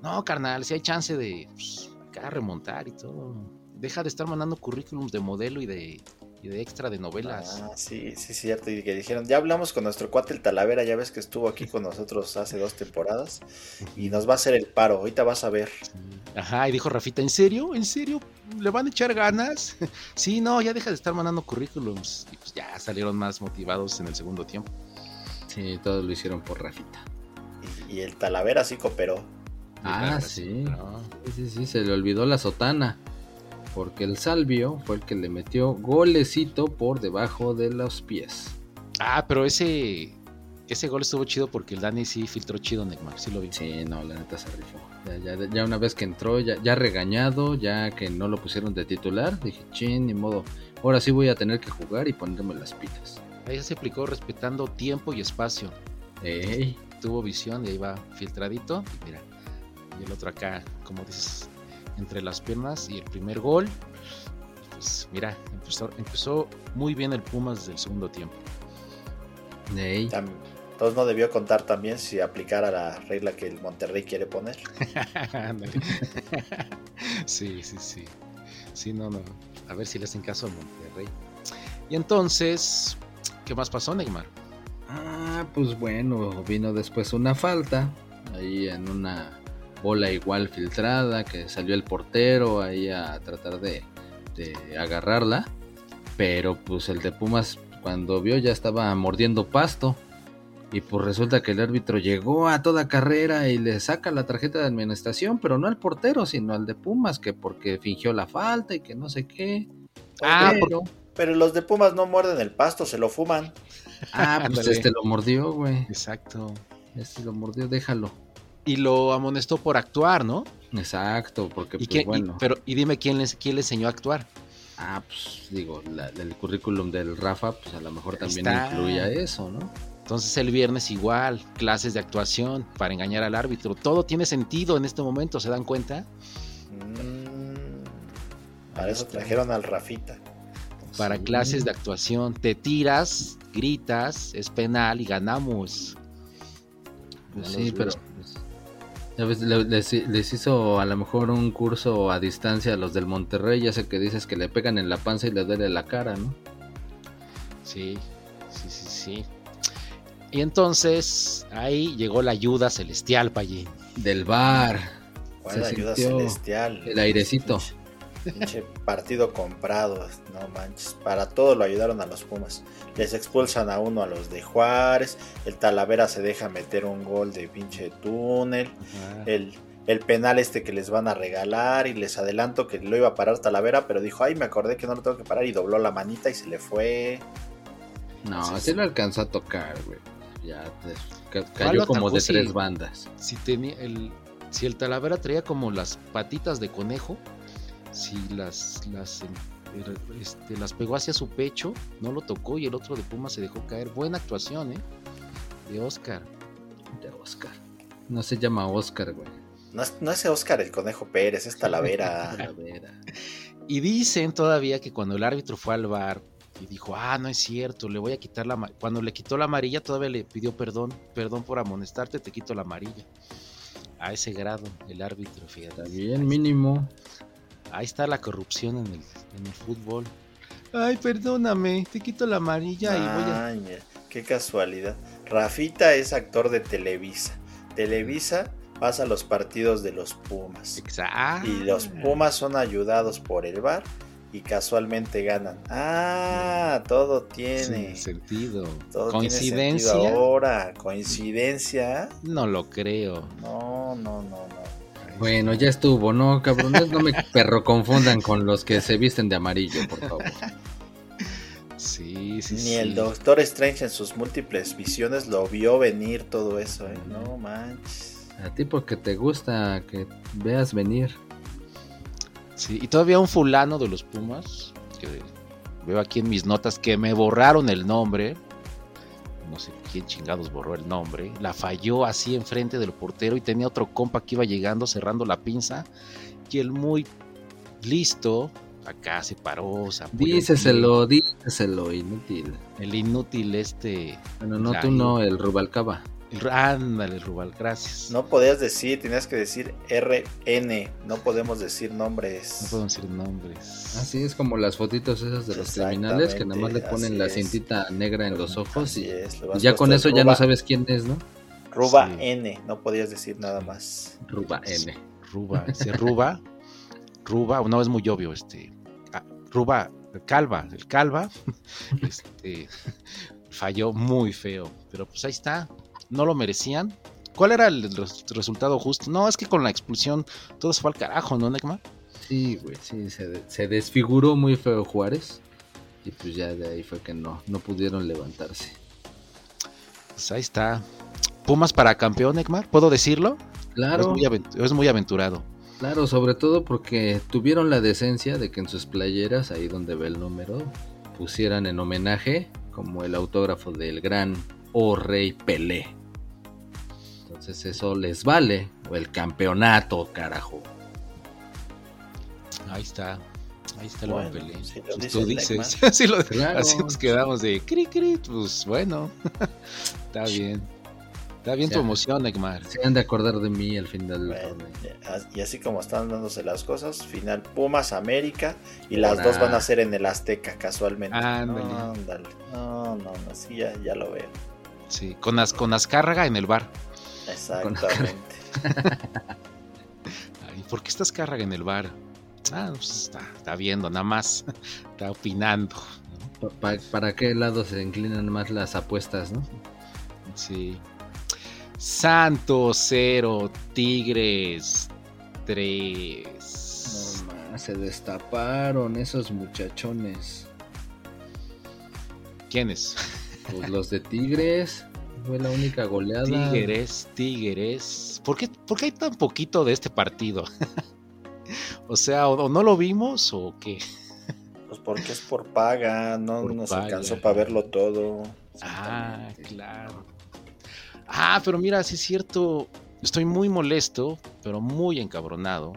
no, carnal, si hay chance de pues, acá remontar y todo. Deja de estar mandando currículums de modelo y de, y de extra de novelas. Ah, sí, sí, cierto. Y que dijeron, ya hablamos con nuestro cuate el Talavera, ya ves que estuvo aquí con nosotros hace dos temporadas y nos va a hacer el paro. Ahorita vas a ver. Ajá, y dijo Rafita, ¿en serio? ¿En serio? ¿Le van a echar ganas? sí, no, ya deja de estar mandando currículums. Y pues ya salieron más motivados en el segundo tiempo. Sí, todos lo hicieron por Rafita. Y, y el Talavera sí cooperó. Ah, Claro, sí. no. Sí, sí, sí, se le olvidó la sotana. Porque el Salvio fue el que le metió golecito por debajo de los pies. Ah, pero ese ese gol estuvo chido porque el Dani sí filtró chido Neymar, sí lo vi. Sí, no, la neta se rifó. Ya, ya, ya una vez que entró, ya, ya regañado, ya que no lo pusieron de titular, dije, chin, ni modo. Ahora sí voy a tener que jugar y ponerme las pilas. Ahí se aplicó respetando tiempo y espacio. Ey, Tuvo visión y ahí va filtradito. Y mira, y el otro acá, como dices, entre las piernas y el primer gol. Pues mira, empezó, empezó muy bien el Pumas desde el segundo tiempo. ey. Tam- Entonces no debió contar también si aplicara la regla que el Monterrey quiere poner. Sí, sí, sí. Sí, no, no. A ver si le hacen caso al Monterrey. Y entonces, ¿qué más pasó, Neymar? Ah, pues bueno, vino después una falta, ahí en una bola igual filtrada, que salió el portero ahí a tratar de, de agarrarla, pero pues el de Pumas cuando vio ya estaba mordiendo pasto. Y pues resulta que el árbitro llegó a toda carrera y le saca la tarjeta de administración, pero no al portero, sino al de Pumas, que porque fingió la falta y que no sé qué. Ah, pero, Pero los de Pumas no muerden el pasto, se lo fuman. ah, pues este lo mordió, güey. Exacto. Este lo mordió, déjalo. Y lo amonestó por actuar, ¿no? Exacto, porque ¿Y pues qué- y- bueno. pero, y dime quién les, quién le enseñó a actuar. Ah, pues digo, la- el currículum del Rafa, pues a lo mejor Ahí también está. incluía eso, ¿no? Entonces el viernes igual, clases de actuación para engañar al árbitro. Todo tiene sentido en este momento, ¿se dan cuenta? Mm, para eso trajeron al Rafita. Para Sí. clases de actuación. Te tiras, gritas, es penal y ganamos. Pues sí, pero pues, le- les, les hizo a lo mejor un curso a distancia a los del Monterrey, ya sé que dices que le pegan en la panza y le duele la cara, ¿no? Sí, sí, sí, sí. Y entonces ahí llegó la ayuda celestial, Payín. Del bar, ¿Cuál Se ayuda sintió celestial? el airecito. Pinche partido comprado, no manches. Para todo lo ayudaron a los Pumas. Les expulsan a uno a los de Juárez. El Talavera se deja meter un gol de pinche túnel. El, el penal este que les van a regalar. Y les adelanto que lo iba a parar Talavera, pero dijo, ay, me acordé que no lo tengo que parar. Y dobló la manita y se le fue. No, Sí, así sí. lo alcanzó a tocar, güey. Ya te- ca- ¿Cuál cayó como de tres bandas. si tenía el si el Talavera traía como las patitas de conejo, si las las em, este, las pegó hacia su pecho, no lo tocó y el otro de Puma se dejó caer. Buena actuación, ¿eh? De Oscar. De Oscar. No se llama Oscar, güey. No es, no es Oscar el Conejo Pérez, es Talavera. Talavera. Y dicen todavía que cuando el árbitro fue al bar y dijo, ah, no es cierto, le voy a quitar la... ma-". Cuando le quitó la amarilla todavía le pidió perdón, perdón por amonestarte, te quito la amarilla. A ese grado, el árbitro, fíjate. Está bien, mínimo. Ahí está la corrupción en el, en el fútbol. Ay, perdóname, te quito la amarilla y voy a... Ay, mira, qué casualidad. Rafita es actor de Televisa. Televisa pasa los partidos de los Pumas. Exacto. Y los Pumas son ayudados por el bar y casualmente ganan. Ah, todo tiene. sentido. Todo tiene ¿Coincidencia? sentido ahora. ¿Coincidencia? No lo creo. No, no, no, no. Bueno, ya estuvo, ¿no, cabrones? No me perro confundan con los que se visten de amarillo, por favor. Sí, sí, Ni sí. el Doctor Strange en sus múltiples visiones lo vio venir todo eso, ¿eh? No manches. A ti porque te gusta que veas venir. Sí, y todavía un fulano de los Pumas, que veo aquí en mis notas que me borraron el nombre. No sé quién chingados borró el nombre. La falló así enfrente del portero y tenía otro compa que iba llegando cerrando la pinza. Y el muy listo acá se paró. se Díceselo, díceselo, inútil. El inútil este. Bueno, no, tú no, el Rubalcaba. El- ándale, Rubal, gracias. No podías decir, tenías que decir RN. No podemos decir No nombres. puedo decir nombres. Así es como las fotitos esas de los criminales que nada más le ponen la es. cintita negra en los ojos Así y, es, ya con eso ya no sabes quién es, ¿no? Ruba Sí. N, no podías decir nada más. Ruba N. Ruba, ese Ruba, Ruba, no es muy obvio, este, ah, Ruba, el Calva, el Calva, este, falló muy feo, pero pues ahí está, no lo merecían. ¿Cuál era el res- resultado justo? No, es que con la expulsión todo se fue al carajo, ¿no, Necma? Sí, güey, sí, se, de- se desfiguró muy feo Juárez. Y pues ya de ahí fue que no, no pudieron levantarse. Pues ahí está. Pumas para campeón, Necma, ¿puedo decirlo? Es Claro, muy, avent- es muy aventurado. claro, sobre todo porque tuvieron la decencia de que en sus playeras, ahí donde ve el número, pusieran en homenaje como el autógrafo del gran O Rey Pelé. Entonces eso les vale, o el campeonato, carajo. Ahí está. Ahí está el Bueno, si lo Pues dice tú el dices. Necma. Sí lo- Claro. Así nos quedamos de cri cri. Pues bueno. está bien. Está bien O tu emoción, Neymar. Se han de acordar de mí al final Bueno, y así como están dándose las cosas, final Pumas América y las dos van a ser en el Azteca casualmente. Ándale. No, ándale. No, no, no, sí, ya, ya lo veo. Sí, con, as, con Azcárraga en el bar. Exactamente. ¿Por qué está Azcárraga en el bar? Ah, pues está, está viendo, nada más. Está opinando. ¿Para qué lado se inclinan más las apuestas, no? Sí. Santos 0, Tigres 3. No más, se destaparon esos muchachones. ¿Quiénes? Pues los de Tigres, fue la única goleada. Tigres, Tigres. ¿Por qué, por qué hay tan poquito de este partido? o sea, o, o no lo vimos o qué. Pues porque es por paga, no Por nos paga. alcanzó para verlo todo. Ah, claro. Ah, pero mira, sí es cierto. Estoy muy molesto, pero muy encabronado.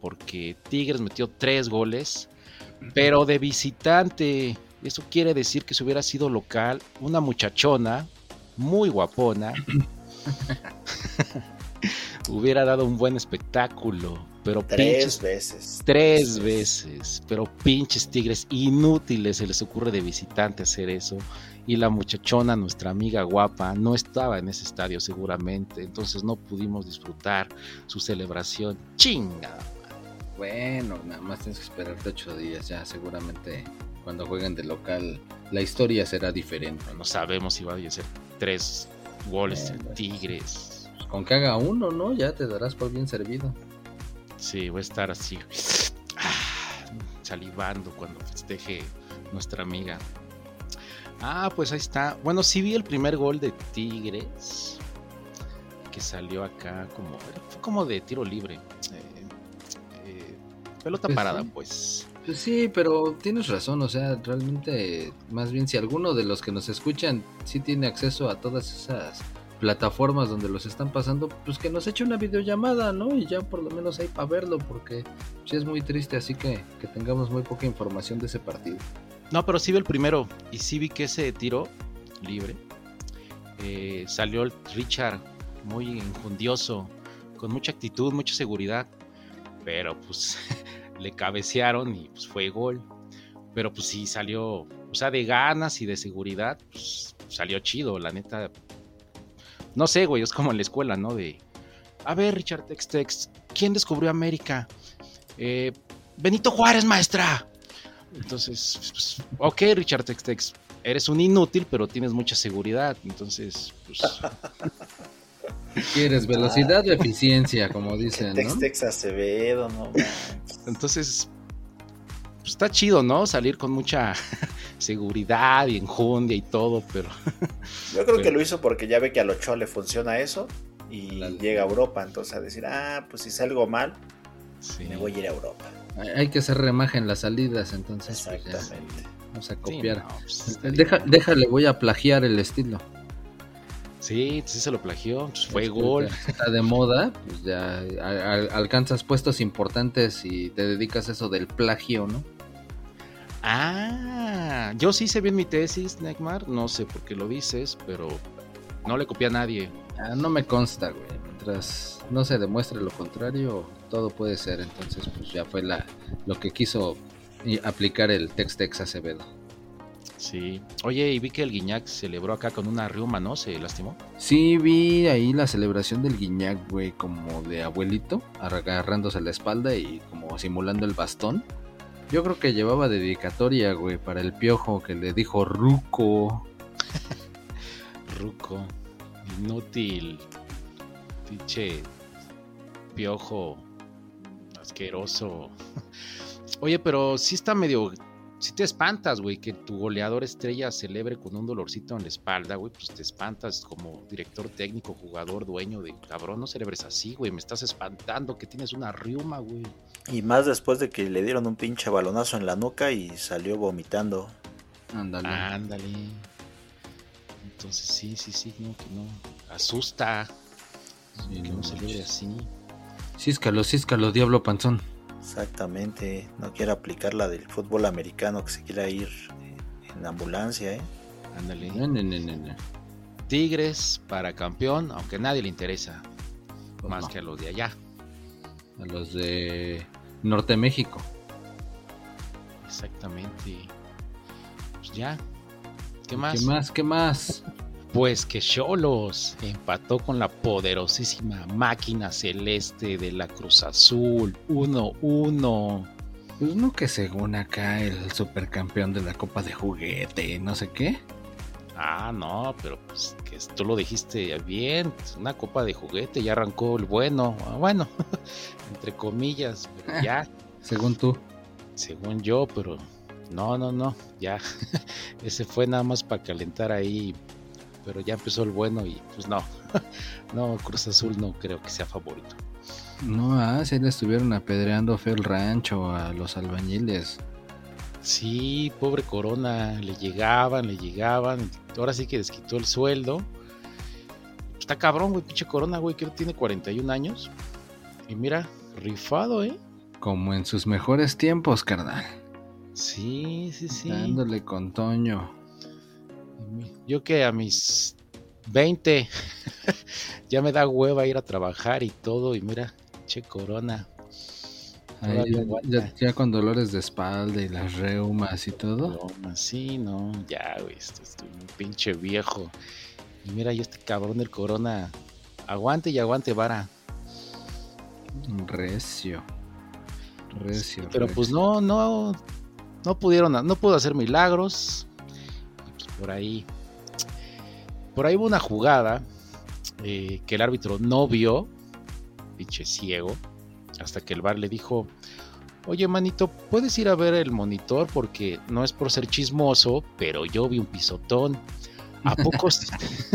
Porque Tigres metió tres goles, pero de visitante. Eso quiere decir que si hubiera sido local, una muchachona, muy guapona, hubiera dado un buen espectáculo. Pero Tres pinches veces. Tres veces, pero pinches tigres inútiles se les ocurre de visitante hacer eso. Y la muchachona, nuestra amiga guapa, no estaba en ese estadio seguramente, entonces no pudimos disfrutar su celebración. Chinga. Bueno, nada más tienes que esperarte ocho días. Ya seguramente cuando jueguen de local la historia será diferente. No sabemos si va a ser tres goles Eh, de pues. Tigres. Pues con que haga uno, ¿no? Ya te darás por bien servido. Sí, voy a estar así, ah, salivando cuando festeje nuestra amiga. Ah, pues ahí está. Bueno, sí vi el primer gol de Tigres que salió acá como fue como de tiro libre. Eh, eh, pelota Pues parada, sí. pues. Pues sí, pero tienes razón, o sea, realmente, más bien si alguno de los que nos escuchan sí tiene acceso a todas esas plataformas donde los están pasando, pues que nos eche una videollamada, ¿no? Y ya por lo menos ahí para verlo, porque sí es muy triste, así que que tengamos muy poca información de ese partido. No, pero sí vi el primero y sí vi que ese tiro libre eh, salió el Richard muy enjundioso, con mucha actitud, mucha seguridad, pero pues le cabecearon y pues fue gol. Pero pues sí salió, o sea, de ganas y de seguridad, pues salió chido, la neta. No sé, güey, es como en la escuela, ¿no? De, a ver, Richard Tex Tex, ¿quién descubrió América? "Eh, Benito Juárez, maestra. Entonces, pues, ok, Richard Tex Tex, eres un inútil, pero tienes mucha seguridad. Entonces, pues, ¿Quieres velocidad o eficiencia, como dicen, no? Tex Tex Acevedo, no entonces pues, está chido, ¿no? Salir con mucha seguridad y enjundia y todo, pero Yo creo que lo hizo porque ya ve que a Ochoa le funciona eso y llega a Europa. Entonces a decir, ah, pues si salgo mal, sí. me voy a ir a Europa. Hay- que hacer remaje en las salidas, entonces pues, ya, Exactamente. vamos a Sí, copiar. no, pues, Deja- déjale, voy a plagiar el estilo. Sí, sí se lo plagió, pues, fue Es que gol. Está de moda, pues ya alcanzas puestos importantes y te dedicas a eso del plagio, ¿no? Ah, yo sí hice bien mi tesis, Neymar, no sé por qué lo dices, pero no le copié a nadie. Ah, no me consta, güey. Mientras no se demuestre lo contrario, todo puede ser. Entonces, pues ya fue la lo que quiso y aplicar el Tex-Tex Acevedo. Sí. Oye, y vi que el Guiñac celebró acá con una riuma, ¿no? Se lastimó. Sí, vi ahí la celebración del Guiñac, güey, como de abuelito, agarrándose la espalda y como simulando el bastón. Yo creo que llevaba dedicatoria, güey, para el piojo que le dijo Ruco. Ruco, inútil, pinche piojo, asqueroso. Oye, pero sí está medio. Si te espantas, güey, que tu goleador estrella celebre con un dolorcito en la espalda, güey, pues te espantas como director técnico, jugador, dueño de cabrón, no celebres así, güey, me estás espantando que tienes una riuma, güey. Y más después de que le dieron un pinche balonazo en la nuca y salió vomitando. Ándale. Ándale. Entonces sí, sí, sí, no, que no. Asusta. Sí, que no no celebre así. Císcalo, císcalo, diablo panzón. Exactamente. No quiere aplicar la del fútbol americano que se quiera ir en ambulancia, ¿eh? Ándale. No, no, no, no, no. Tigres para campeón, aunque a nadie le interesa. Pues más que a los de allá. A los de Norte México. Exactamente. Pues ya. ¿Qué más? ¿Qué más? ¿Qué más? Pues que Cholos empató con la poderosísima máquina celeste de la Cruz Azul. 1-1. Pues no que según acá el supercampeón de la Copa de Juguete, no sé qué. Ah, no, pero pues que tú lo dijiste bien. Una copa de juguete, ya arrancó el bueno. Ah, Bueno, entre comillas, pero Ah. ya. Según tú. según yo, pero no, no, no, ya. Ese fue nada más para calentar ahí, pero ya empezó el bueno y pues no. No, Cruz Azul no creo que sea favorito. No, ah, se le estuvieron apedreando feo el rancho a los albañiles. Sí, pobre Corona, le llegaban, le llegaban. Ahora sí que desquitó el sueldo. Está cabrón, güey, pinche Corona, güey, que tiene 41 años. Y mira, rifado, ¿eh? Como en sus mejores tiempos, carnal. Sí, sí, sí. Dándole con Toño. Yo que a mis 20 ya me da hueva ir a trabajar y todo. Y mira, che corona. Ya, aguanta. ya- ya con dolores de espalda y las reumas y todo. Sí, no, ya, güey. Estoy, estoy un pinche viejo. Y mira, y este cabrón del corona. Aguante y aguante, vara. Recio. Recio, Pero recio. pues no, no, no pudieron, no pudo hacer milagros. Y, pues, por ahí, por ahí hubo una jugada eh, que el árbitro no vio, pinche ciego, hasta que el bar le dijo, oye manito, puedes ir a ver el monitor porque no es por ser chismoso, pero yo vi un pisotón. ¿A poco sí?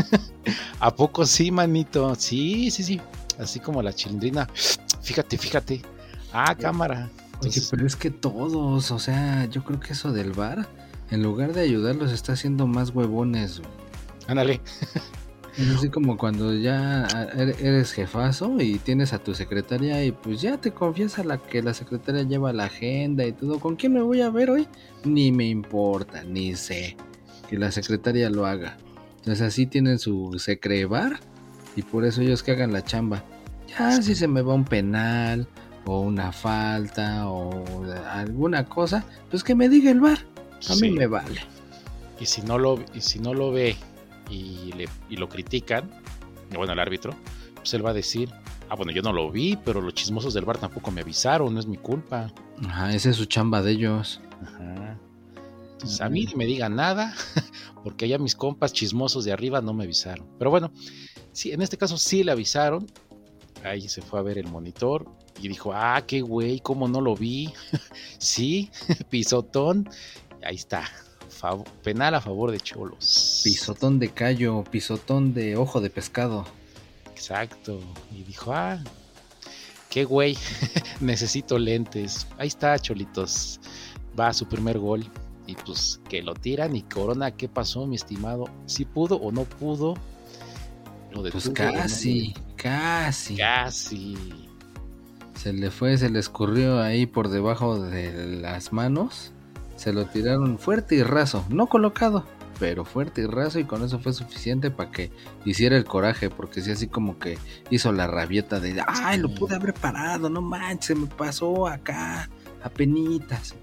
¿A poco sí, manito? Sí, sí, sí. Así como la chilindrina. Fíjate, fíjate. Ah, cámara. Oye, pero es que todos, o sea, yo creo que eso del bar, en lugar de ayudarlos, está haciendo más huevones. güey. Ándale. Es así como cuando ya er- eres jefazo y tienes a tu secretaria y pues ya te confías a la que la secretaria lleva la agenda y todo. ¿Con quién me voy a ver hoy? Ni me importa, ni sé que la secretaria lo haga. Entonces así tienen su secrebar y por eso ellos que hagan la chamba. Ya si se me va un penal o una falta o alguna cosa, pues que me diga el bar. A Sí. mí me vale. Y si no lo, y si no lo ve y, le, y lo critican, bueno, el árbitro, pues él va a decir, ah, bueno, yo no lo vi, pero los chismosos del bar tampoco me avisaron, no es mi culpa. Ajá, esa es su chamba de ellos. Ajá. Entonces, a mí ni me digan nada, porque allá mis compas chismosos de arriba no me avisaron. Pero bueno, sí, en este caso sí le avisaron. Ahí se fue a ver el monitor y dijo, ah, qué güey, ¿cómo no lo vi? sí, pisotón. Ahí está, fav- penal a favor de Cholos. Pisotón de callo, pisotón de ojo de pescado. Exacto. Y dijo, ah, qué güey, necesito lentes. Ahí está, Cholitos. Va a su primer gol. Y pues que lo tiran. Y Corona, ¿qué pasó, mi estimado? ¿Sí pudo o no pudo? Lo Pues no? casi, casi. Casi. Se le fue, se le escurrió ahí por debajo de las manos. Se lo tiraron fuerte y raso, no colocado, pero fuerte y raso y con eso fue suficiente para que hiciera el coraje, porque sí así como que hizo la rabieta de, ay, lo pude haber parado, no manches, se me pasó acá, apenitas.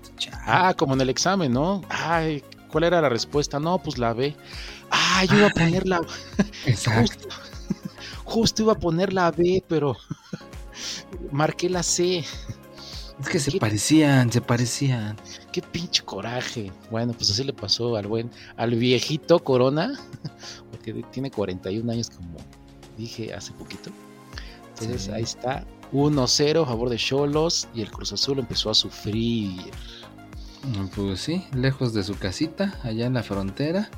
Ah, como en el examen, ¿no? Ay, ¿cuál era la respuesta? No, pues la B. Ah, yo iba a poner la Exacto. Justo, justo iba a poner la B, pero marqué la C. Es que se ¿Qué? parecían, se parecían. Qué pinche coraje. Bueno, pues así le pasó al buen, al viejito Corona, porque tiene 41 años como dije hace poquito. Entonces Sí. ahí está, 1-0 a favor de Cholos y el Cruz Azul empezó a sufrir. Pues sí, lejos de su casita, allá en la frontera.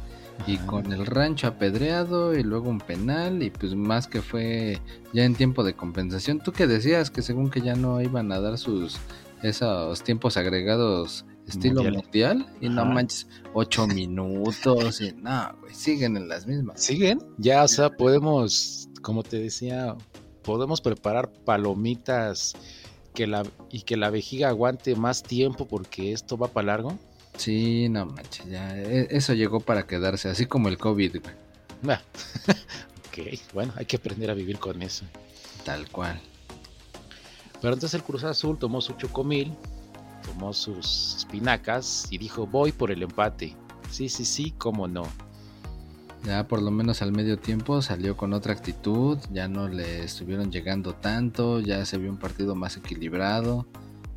Y con el rancho apedreado y luego un penal y pues más que fue ya en tiempo de compensación. Tú que decías que según que ya no iban a dar sus esos tiempos agregados estilo Mundial. mundial, y no manches, ocho minutos y no, güey, siguen en las mismas. ¿Siguen? Ya, o sea, podemos, como te decía, podemos preparar palomitas que la, y que la vejiga aguante más tiempo porque esto va para largo. Sí, no manches, ya e- eso llegó para quedarse, así como el COVID, güey, Ah, ok, bueno, hay que aprender a vivir con eso. tal cual. Pero entonces el Cruz Azul tomó su chocomil, tomó sus espinacas y dijo, voy por el empate. Sí, sí, sí, cómo no. Ya por lo menos al medio tiempo salió con otra actitud, ya no le estuvieron llegando tanto, ya se vio un partido más equilibrado.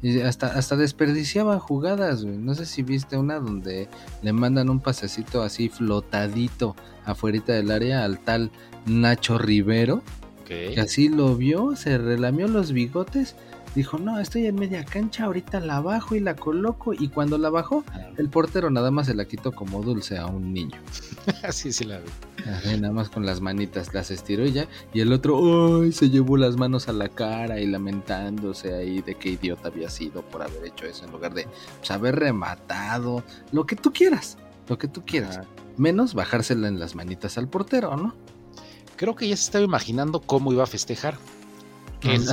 Y hasta, hasta desperdiciaban jugadas, güey. No sé si viste una donde le mandan un pasecito así flotadito afuera del área al tal Nacho Rivero. Que así lo vio, se relamió los bigotes, dijo, no, estoy en media cancha, ahorita la bajo y la coloco. Y cuando la bajó, el portero nada más se la quitó como dulce a un niño. Así sí la. Ajá, nada más con las manitas las estiró y ya. Y el otro, ¡ay! Se llevó las manos a la cara y lamentándose ahí de qué idiota había sido por haber hecho eso en lugar de pues, haber rematado. Lo que tú quieras, lo que tú quieras. Ajá. Menos bajársela en las manitas al portero, ¿no? Creo que ya se estaba imaginando cómo iba a festejar. Él.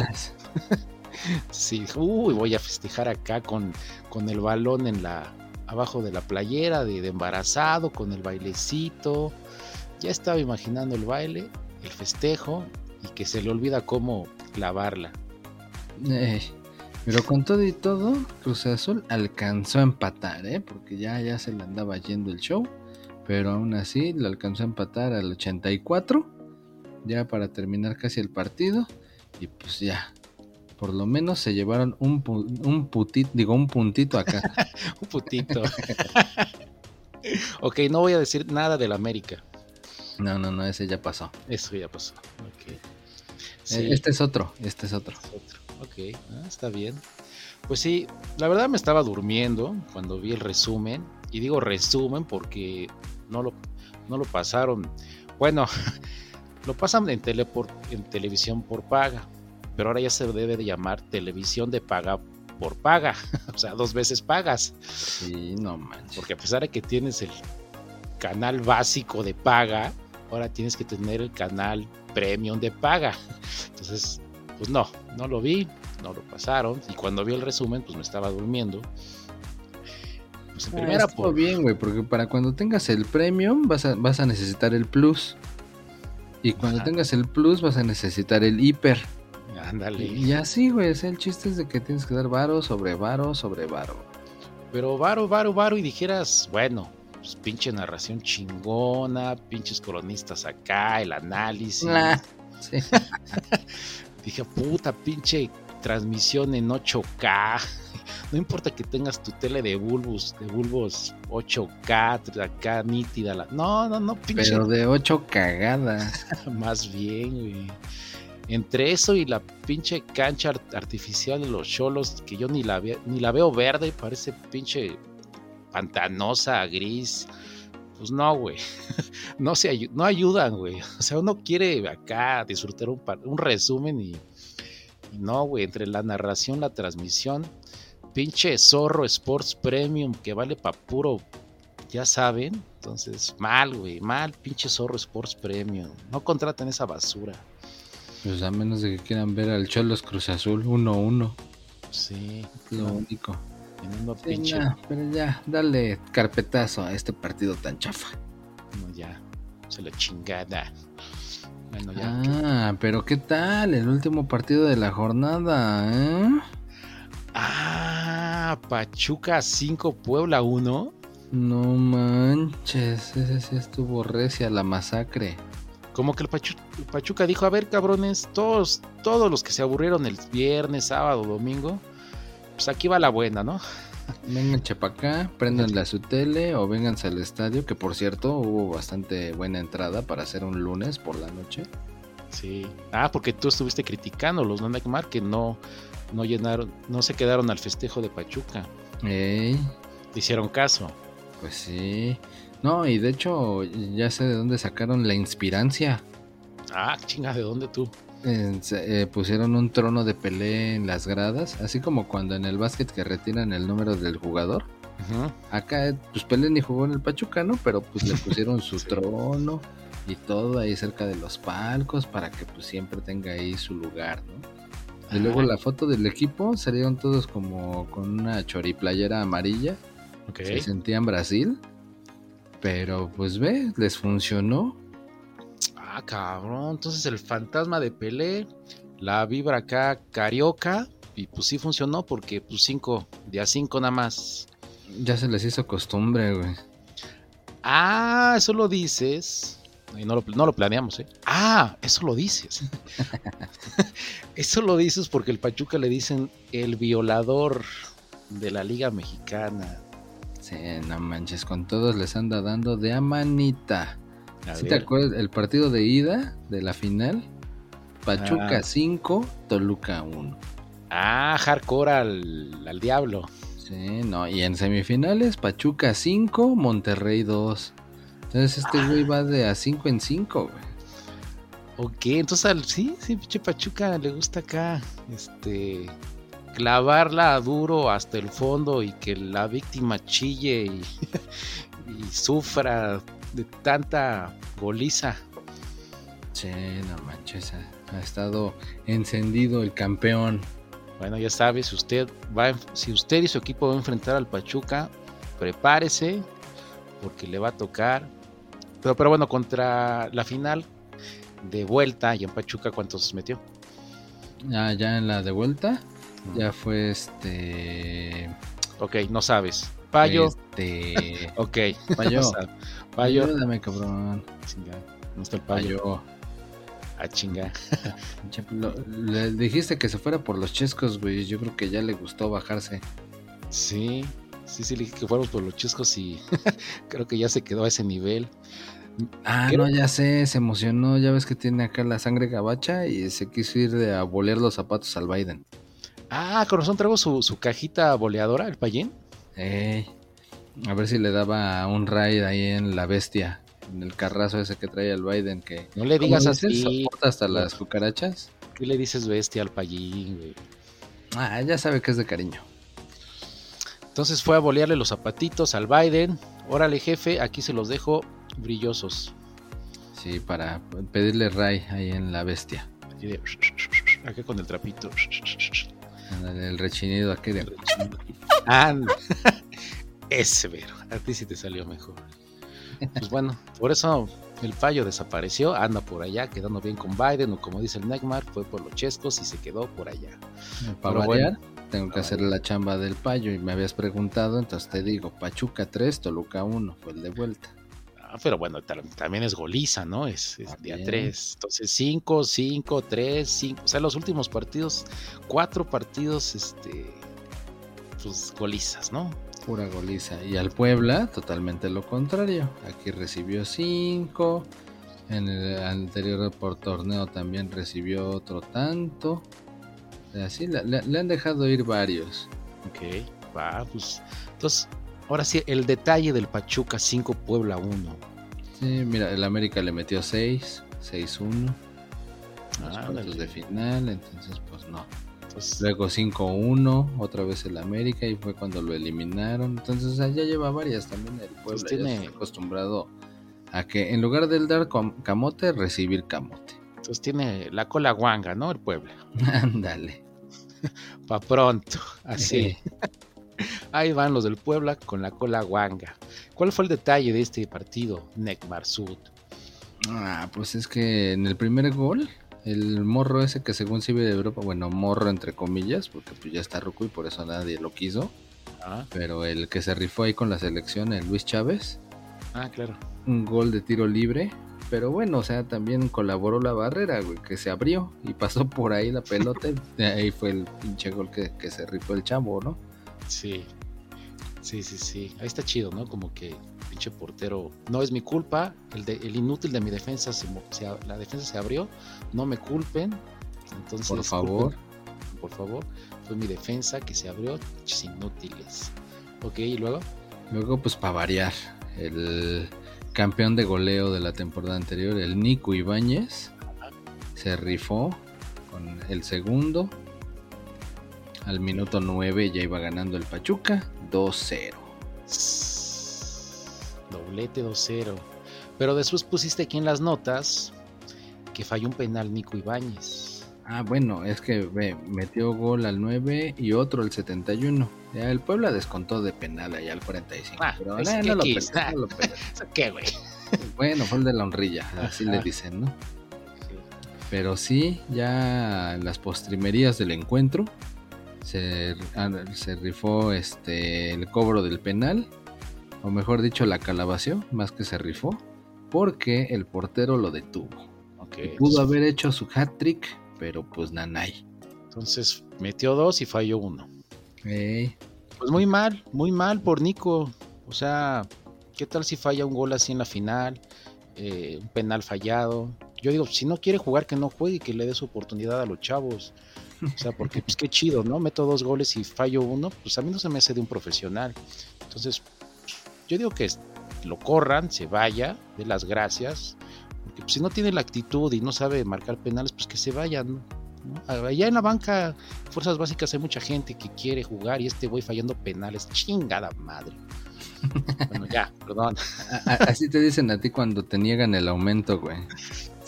Sí, uy, voy a festejar acá con, con el balón en la abajo de la playera de, de embarazado, con el bailecito. Ya estaba imaginando el baile, el festejo y que se le olvida cómo clavarla. Eh, pero con todo y todo, Cruz Azul alcanzó a empatar, ¿eh? Porque ya, ya se le andaba yendo el show. Pero aún así, le alcanzó a empatar al 84. Ya para terminar casi el partido. Y pues ya. Por lo menos se llevaron un, pu- un putito, digo, un puntito acá. Un putito. ok, no voy a decir nada del América. No, no, no, ese ya pasó. Eso ya pasó. Ok. Eh, Sí, Este es otro, este es otro. otro. Ok, ah, está bien. Pues sí, la verdad me estaba durmiendo cuando vi el resumen. Y digo resumen porque no lo, no lo pasaron. Bueno, lo pasan en, tele por- en televisión por paga. Pero ahora ya se debe de llamar televisión de paga por paga. o sea, dos veces pagas. Sí, no manches. Porque a pesar de que tienes el canal básico de paga, ahora tienes que tener el canal premium de paga. Entonces, pues no, no lo vi, no lo pasaron. Y cuando vi el resumen, pues me estaba durmiendo. Pues en Ah, primera por... bien, güey, porque para cuando tengas el premium vas a, vas a necesitar el plus. Y cuando Ajá. tengas el plus vas a necesitar el hiper. Ándale. Y así, güey, el chiste es de que tienes que dar varo sobre varo sobre varo. Pero varo, varo, varo y dijeras, bueno, pues pinche narración chingona, pinches colonistas acá, el análisis. Ah, sí. Dije, puta, pinche transmisión en 8K. No importa que tengas tu tele de bulbos, de bulbos 8K, acá nítida. La... No, no, no, pinche. Pero de ocho cagadas. Más bien, güey. Entre eso y la pinche cancha art- artificial de los cholos, que yo ni la, ni la veo verde, parece pinche pantanosa, gris. Pues no, güey. No, se no ayudan, güey. O sea, uno quiere acá disfrutar un, resumen y, y no, güey. Entre la narración, la transmisión, pinche Zorro Sports Premium que vale pa' puro, ya saben. Entonces, mal, güey. Mal, pinche Zorro Sports Premium. No contraten esa basura. Pues a menos de que quieran ver al Cholos Cruz Azul 1-1. Sí, Lo no, único. Sí, nah, pero ya, dale carpetazo a este partido tan chafa. no, ya, se la chingada. Bueno, ya. Ah, pero ¿qué tal? El último partido de la jornada, ¿eh? Ah, Pachuca 5, Puebla 1. No manches, ese sí estuvo recia la masacre. Como que el, Pachu- el Pachuca dijo, a ver cabrones, todos, todos los que se aburrieron el viernes, sábado, domingo, pues aquí va la buena, ¿no? Vengan para acá, prendanle a su tele o vénganse al estadio, que por cierto hubo bastante buena entrada para hacer un lunes por la noche. Sí. Ah, porque tú estuviste criticando los Neymar que no, no llenaron, no se quedaron al festejo de Pachuca. Ey, Te hicieron caso. pues sí. No, y de hecho ya sé de dónde sacaron la inspirancia. Ah, chinga, ¿de dónde tú? Eh, eh, pusieron un trono de Pelé en las gradas, así como cuando en el básquet que retiran el número del jugador. Ujú. Acá, eh, pues Pelé ni jugó en el Pachuca, ¿no? Pero pues le pusieron su Sí. trono y todo ahí cerca de los palcos para que pues siempre tenga ahí su lugar, ¿no? Y luego Ah. la foto del equipo salieron todos como con una choriplayera amarilla, se sentían Brasil, pero pues ve, les funcionó. Ah, cabrón. Entonces el fantasma de Pelé, la vibra acá carioca, y pues sí funcionó porque pues cinco, día cinco nada más. Ya se les hizo costumbre, güey. Ah, eso lo dices. Y no lo, no lo planeamos, ¿eh? Ah, eso lo dices. eso lo dices porque el Pachuca le dicen el violador de la Liga Mexicana. Sí, no manches, con todos les anda dando de a manita. A ¿Sí te acuerdas el partido de ida de la final? Pachuca Ah. 5, Toluca 1. Ah, hardcore al, al diablo. Sí, no, y en semifinales Pachuca 5, Monterrey 2. Entonces este güey va de a 5 en 5, güey. Ok, entonces al, sí, sí, pinche Pachuca le gusta acá, este, clavarla duro hasta el fondo y que la víctima chille y, y sufra de tanta goliza. Sí, no manches, ha, ha estado encendido el campeón. Bueno, ya sabe, si usted va, a si usted y su equipo va a enfrentar al Pachuca, prepárese porque le va a tocar. Pero, pero bueno, contra la final de vuelta y en Pachuca, ¿cuántos metió? Ya, ya en la de vuelta, ya fue este. Ok, no sabes. Payo, Este. ok. Payo. No. Payo. Ayúdame, cabrón. Chinga, ¿dónde está el payo? Payo. A. Che, lo- le dijiste que se fuera por los chescos, güey. Yo creo que ya le gustó bajarse. Sí, sí, sí, le dije que fuéramos por los chescos y creo que ya se quedó a ese nivel. Ah, no, ya sé, se emocionó. Ya ves que tiene acá la sangre gabacha y se quiso ir de a bolear los zapatos al Biden. Ah, corazón, traigo su, su cajita boleadora, el payín. Ey, a ver si le daba un raid ahí en la bestia. En el carrazo ese que trae el Biden que... No le ¿Cómo digas así. ¿Soporta hasta las cucarachas? ¿Qué le dices bestia al payín, güey? Ah, ya sabe que es de cariño. Entonces fue a bolearle los zapatitos al Biden. Órale, jefe, aquí se los dejo brillosos. Sí, para pedirle ray ahí en la bestia. Aquí con el trapito. Ándale, El rechinido aquí de... Anda. Ese vero. A ti sí te salió mejor. Pues bueno, por eso el fallo desapareció. Anda por allá, quedando bien con Biden. O como dice el Neymar, fue por los chescos y se quedó por allá. Para variar, tengo que hacer la chamba del payo y me habías preguntado, entonces te digo, Pachuca 3, Toluca 1, fue el de vuelta. Ah, pero bueno, ta- también es goliza, ¿no? Es, es día También. 3. Entonces 5, 5, 3, 5. O sea, los últimos partidos, cuatro partidos, este, pues golizas, ¿no? Pura goliza. Y al Puebla, totalmente lo contrario. Aquí recibió 5. En el anterior por torneo también recibió otro tanto. Así le, le- le han dejado ir varios. Ok, va, pues. Entonces, ahora sí, el detalle del Pachuca 5, Puebla 1. Sí, mira, el América le metió 6, 6-1. Los Ah, cuartos de final, entonces pues no. Entonces, Luego 5-1, otra vez el América y fue cuando lo eliminaron. Entonces ya lleva varias también el Puebla. Pues ya tiene- está acostumbrado a que en lugar del dar camote, recibir camote. entonces tiene la cola guanga, ¿no? El Puebla. Ándale. Pa' pronto, así. Ahí van los del Puebla con la cola guanga. ¿Cuál fue el detalle de este partido, Nekmar Sud? Ah, pues es que en el primer gol, el morro ese que según se iba de Europa, bueno, morro entre comillas, porque pues ya está ruco y por eso nadie lo quiso. Ah, Pero el que se rifó ahí con la selección, el Luis Chávez, ah, claro. un gol de tiro libre. Pero bueno, o sea, también colaboró la barrera, güey, que se abrió y pasó por ahí la pelota. y ahí fue el pinche gol que, que se rifó el chavo, ¿no? Sí. Sí, sí, sí. Ahí está chido, ¿no? Como que pinche portero. No es mi culpa. El, de- el inútil de mi defensa, se, la defensa se abrió. No me culpen. Entonces, Por favor. culpen- por favor. Fue mi defensa que se abrió. pinches inútiles. Ok, y luego. Luego, pues para variar, el campeón de goleo de la temporada anterior, el Nico Ibáñez, se rifó con el segundo. Al minuto 9 ya iba ganando el Pachuca 2-0. Doblete 2-0. Pero después pusiste aquí en las notas que falló un penal Nico Ibáñez. Ah, bueno, es que ve, metió gol al 9 y otro al 71. Ya el Puebla descontó de penal allá al 45. Ah, pero que no, lo quis, peló, ah. no lo peló. ¿Qué, güey? Bueno, fue el de la honrilla, así le dicen, ¿no? Pero sí, ya en las postrimerías del encuentro se, ah, se rifó este el cobro del penal, o mejor dicho, la calabació, más que se rifó, porque el portero lo detuvo. Pudo haber hecho su hat trick, pero pues nanay. Entonces metió dos y falló uno. Pues muy mal, muy mal por Nico. O sea, ¿qué tal si falla un gol así en la final? Eh, un penal fallado. Yo digo, si no quiere jugar, que no juegue y que le dé su oportunidad a los chavos. O sea, porque pues qué chido, ¿no? Meto dos goles y fallo uno, pues a mí no se me hace de un profesional. Entonces, yo digo que lo corran, se vaya, de las gracias. Porque pues, si no tiene la actitud y no sabe marcar penales, pues que se vayan. Allá en la banca, fuerzas básicas, hay mucha gente que quiere jugar y este güey fallando penales. Chingada madre. Bueno, ya, perdón. así te dicen a ti cuando te niegan el aumento, güey.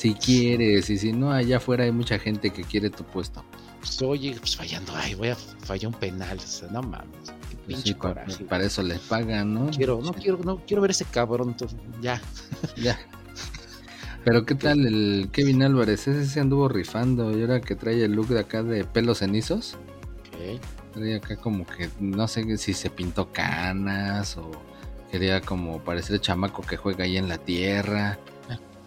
Si quieres, y si no, allá afuera hay mucha gente que quiere tu puesto. Pues, oye, pues fallando, ay, voy a fallar un penal. o sea, no mames. Qué Pues pinche sí, pa- coraje. para eso les pagan, ¿no? Quiero, no quiero, no quiero ver ese cabrón. Entonces, ya. Ya. Pero qué tal el Kevin Álvarez, ese se anduvo rifando y ahora que trae el look de acá de pelos cenizos, Ok. trae acá como que no sé si se pintó canas o quería como parecer chamaco que juega ahí en la tierra.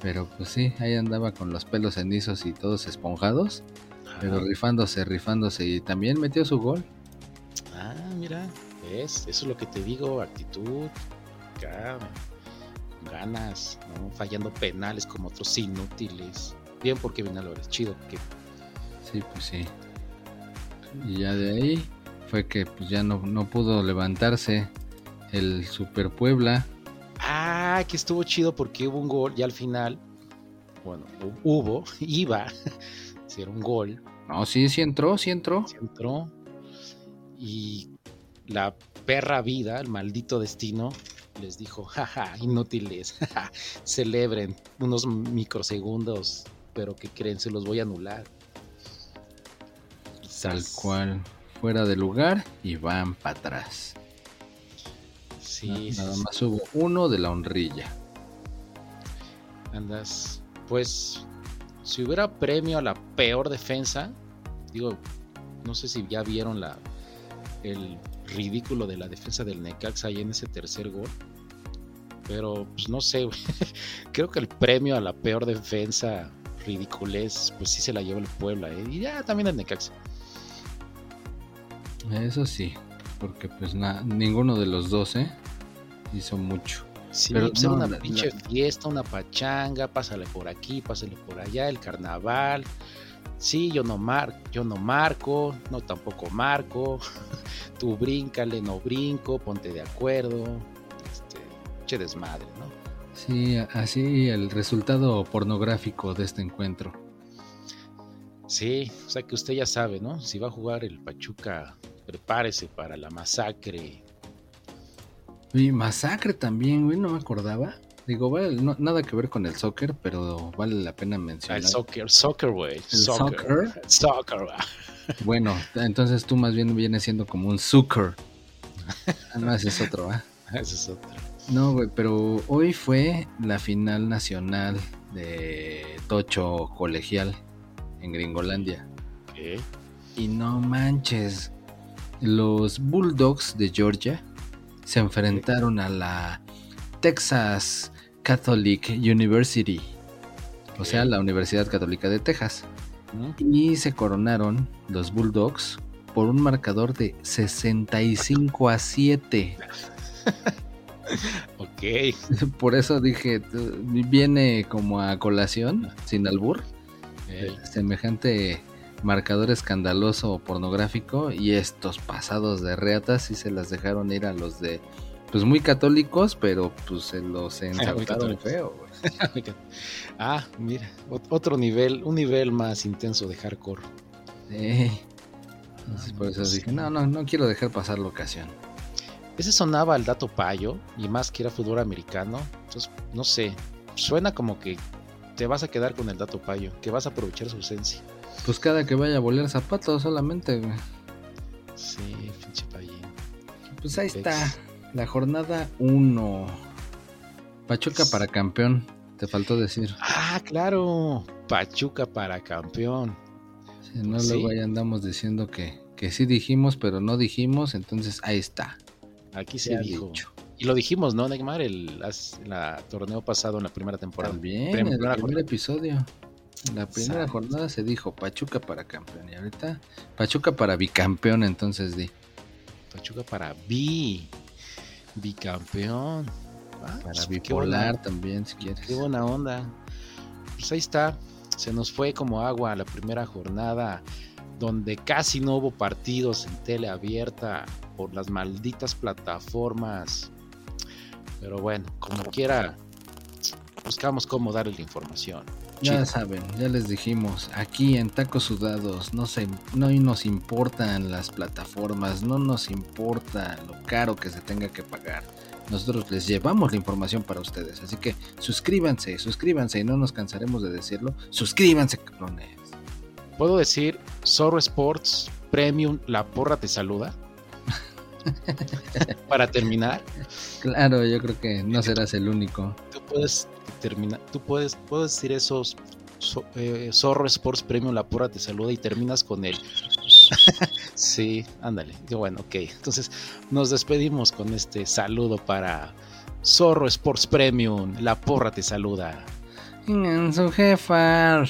Pero pues sí, ahí andaba con los pelos cenizos y todos esponjados. Pero rifándose, rifándose. Y también metió su gol. Ah, mira, ¿ves? Eso es lo que te digo, actitud, acá, ganas, ¿no? Fallando penales como otros inútiles. Bien por Kevin Álvarez, chido. Que... Sí, pues sí. Y ya de ahí fue que pues ya no, no pudo levantarse el Super Puebla. Ah, que estuvo chido porque hubo un gol ya al final. Bueno, hu- hubo, iba, si era un gol, No, sí, sí entró, sí entró. se entró. Y la perra vida, el maldito destino, les dijo, jaja, inútiles, jaja, celebren unos microsegundos, pero que creen, se los voy a anular. Y Tal cual. Fuera de lugar y van para atrás. Sí, Na- sí, Nada sí. más hubo uno de la honrilla. andas. Pues, si hubiera premio a la peor defensa, digo, no sé si ya vieron la el ridículo de la defensa del Necaxa ahí en ese tercer gol. Pero, pues no sé, creo que el premio a la peor defensa ridiculez, pues sí se la lleva el Puebla, ¿eh? Y ya también el Necaxa. Eso sí. Porque pues na- ninguno de los dos, ¿eh? Hizo mucho. Sí, Pero pues era no, una la- pinche fiesta, una pachanga, pásale por aquí, pásale por allá, el carnaval. Sí, yo no mar, yo no marco, no tampoco marco. Tú bríncale, no brinco, ponte de acuerdo. Este, che desmadre, ¿no? Sí, así el resultado pornográfico de este encuentro. Sí, o sea que usted ya sabe, ¿no? Si va a jugar el Pachuca, prepárese para la masacre. Y masacre también, güey, no me acordaba. Digo, vale, no- nada que ver con el soccer, pero vale la pena mencionar. el soccer, soccer, güey. El Soccer. soccer. Soccer. Bueno, entonces tú más bien vienes siendo como un sucker. Ah, no, ese es otro, ¿ah? Ese es otro. No, güey, pero hoy fue la final nacional de Tocho Colegial en Gringolandia. Ok. Y no manches, los Bulldogs de Georgia se enfrentaron a la Texas Catholic University, o sea, la Universidad Católica de Texas. Y se coronaron los Bulldogs por un marcador de 65 a 7. Ok. Por eso dije, viene como a colación, sin albur, semejante marcador escandaloso pornográfico y estos pasados de reatas sí se las dejaron ir a los de pues muy católicos, pero pues se los ensartaron católicos. feo. ah, mira, ot- otro nivel, un nivel más intenso de hardcore. Sí. Entonces, por eso dije, no, no, no quiero dejar pasar la ocasión. Ese sonaba al dato payo y más que era fútbol americano. Entonces, no sé, suena como que te vas a quedar con el dato payo, que vas a aprovechar su ausencia. Pues cada que vaya a volar zapatos solamente, güey. Sí, pinche payín. Pues ahí Pex. está, la jornada 1. Pachuca para campeón, te faltó decir. Ah, claro, Pachuca para campeón. Si no, Sí. luego ahí andamos diciendo que, que sí dijimos, pero no dijimos, entonces ahí está. Aquí se dijo. dicho. Y lo dijimos, ¿no, Neymar? El as- la torneo pasado en la primera temporada. También, en el primer episodio. La primera Exacto. jornada se dijo Pachuca para campeón. Y ahorita Pachuca para bicampeón, entonces di. Pachuca para bi. Bicampeón. Ah, Para pues, bipolar buena- también, si quieres. Qué buena onda. Pues ahí está. Se nos fue como agua la primera jornada, donde casi no hubo partidos en tele abierta por las malditas plataformas. Pero bueno, como quiera, buscamos cómo darle la información. Ya saben, ya les dijimos, aquí en Tacos Sudados no, se, no nos importan las plataformas, no nos importa lo caro que se tenga que pagar. Nosotros les llevamos la información para ustedes, así que suscríbanse, suscríbanse y no nos cansaremos de decirlo. Suscríbanse, cabrones. ¿Puedo decir Zorro Sports Premium La Porra te saluda? Para terminar, Claro, yo creo que no serás el único. tú puedes terminar, tú puedes, puedes decir esos so- eh, Zorro Sports Premium La Porra te saluda y terminas con el sí, ándale, bueno, ok, entonces nos despedimos con este saludo para Zorro Sports Premium La Porra te saluda. En su jefa.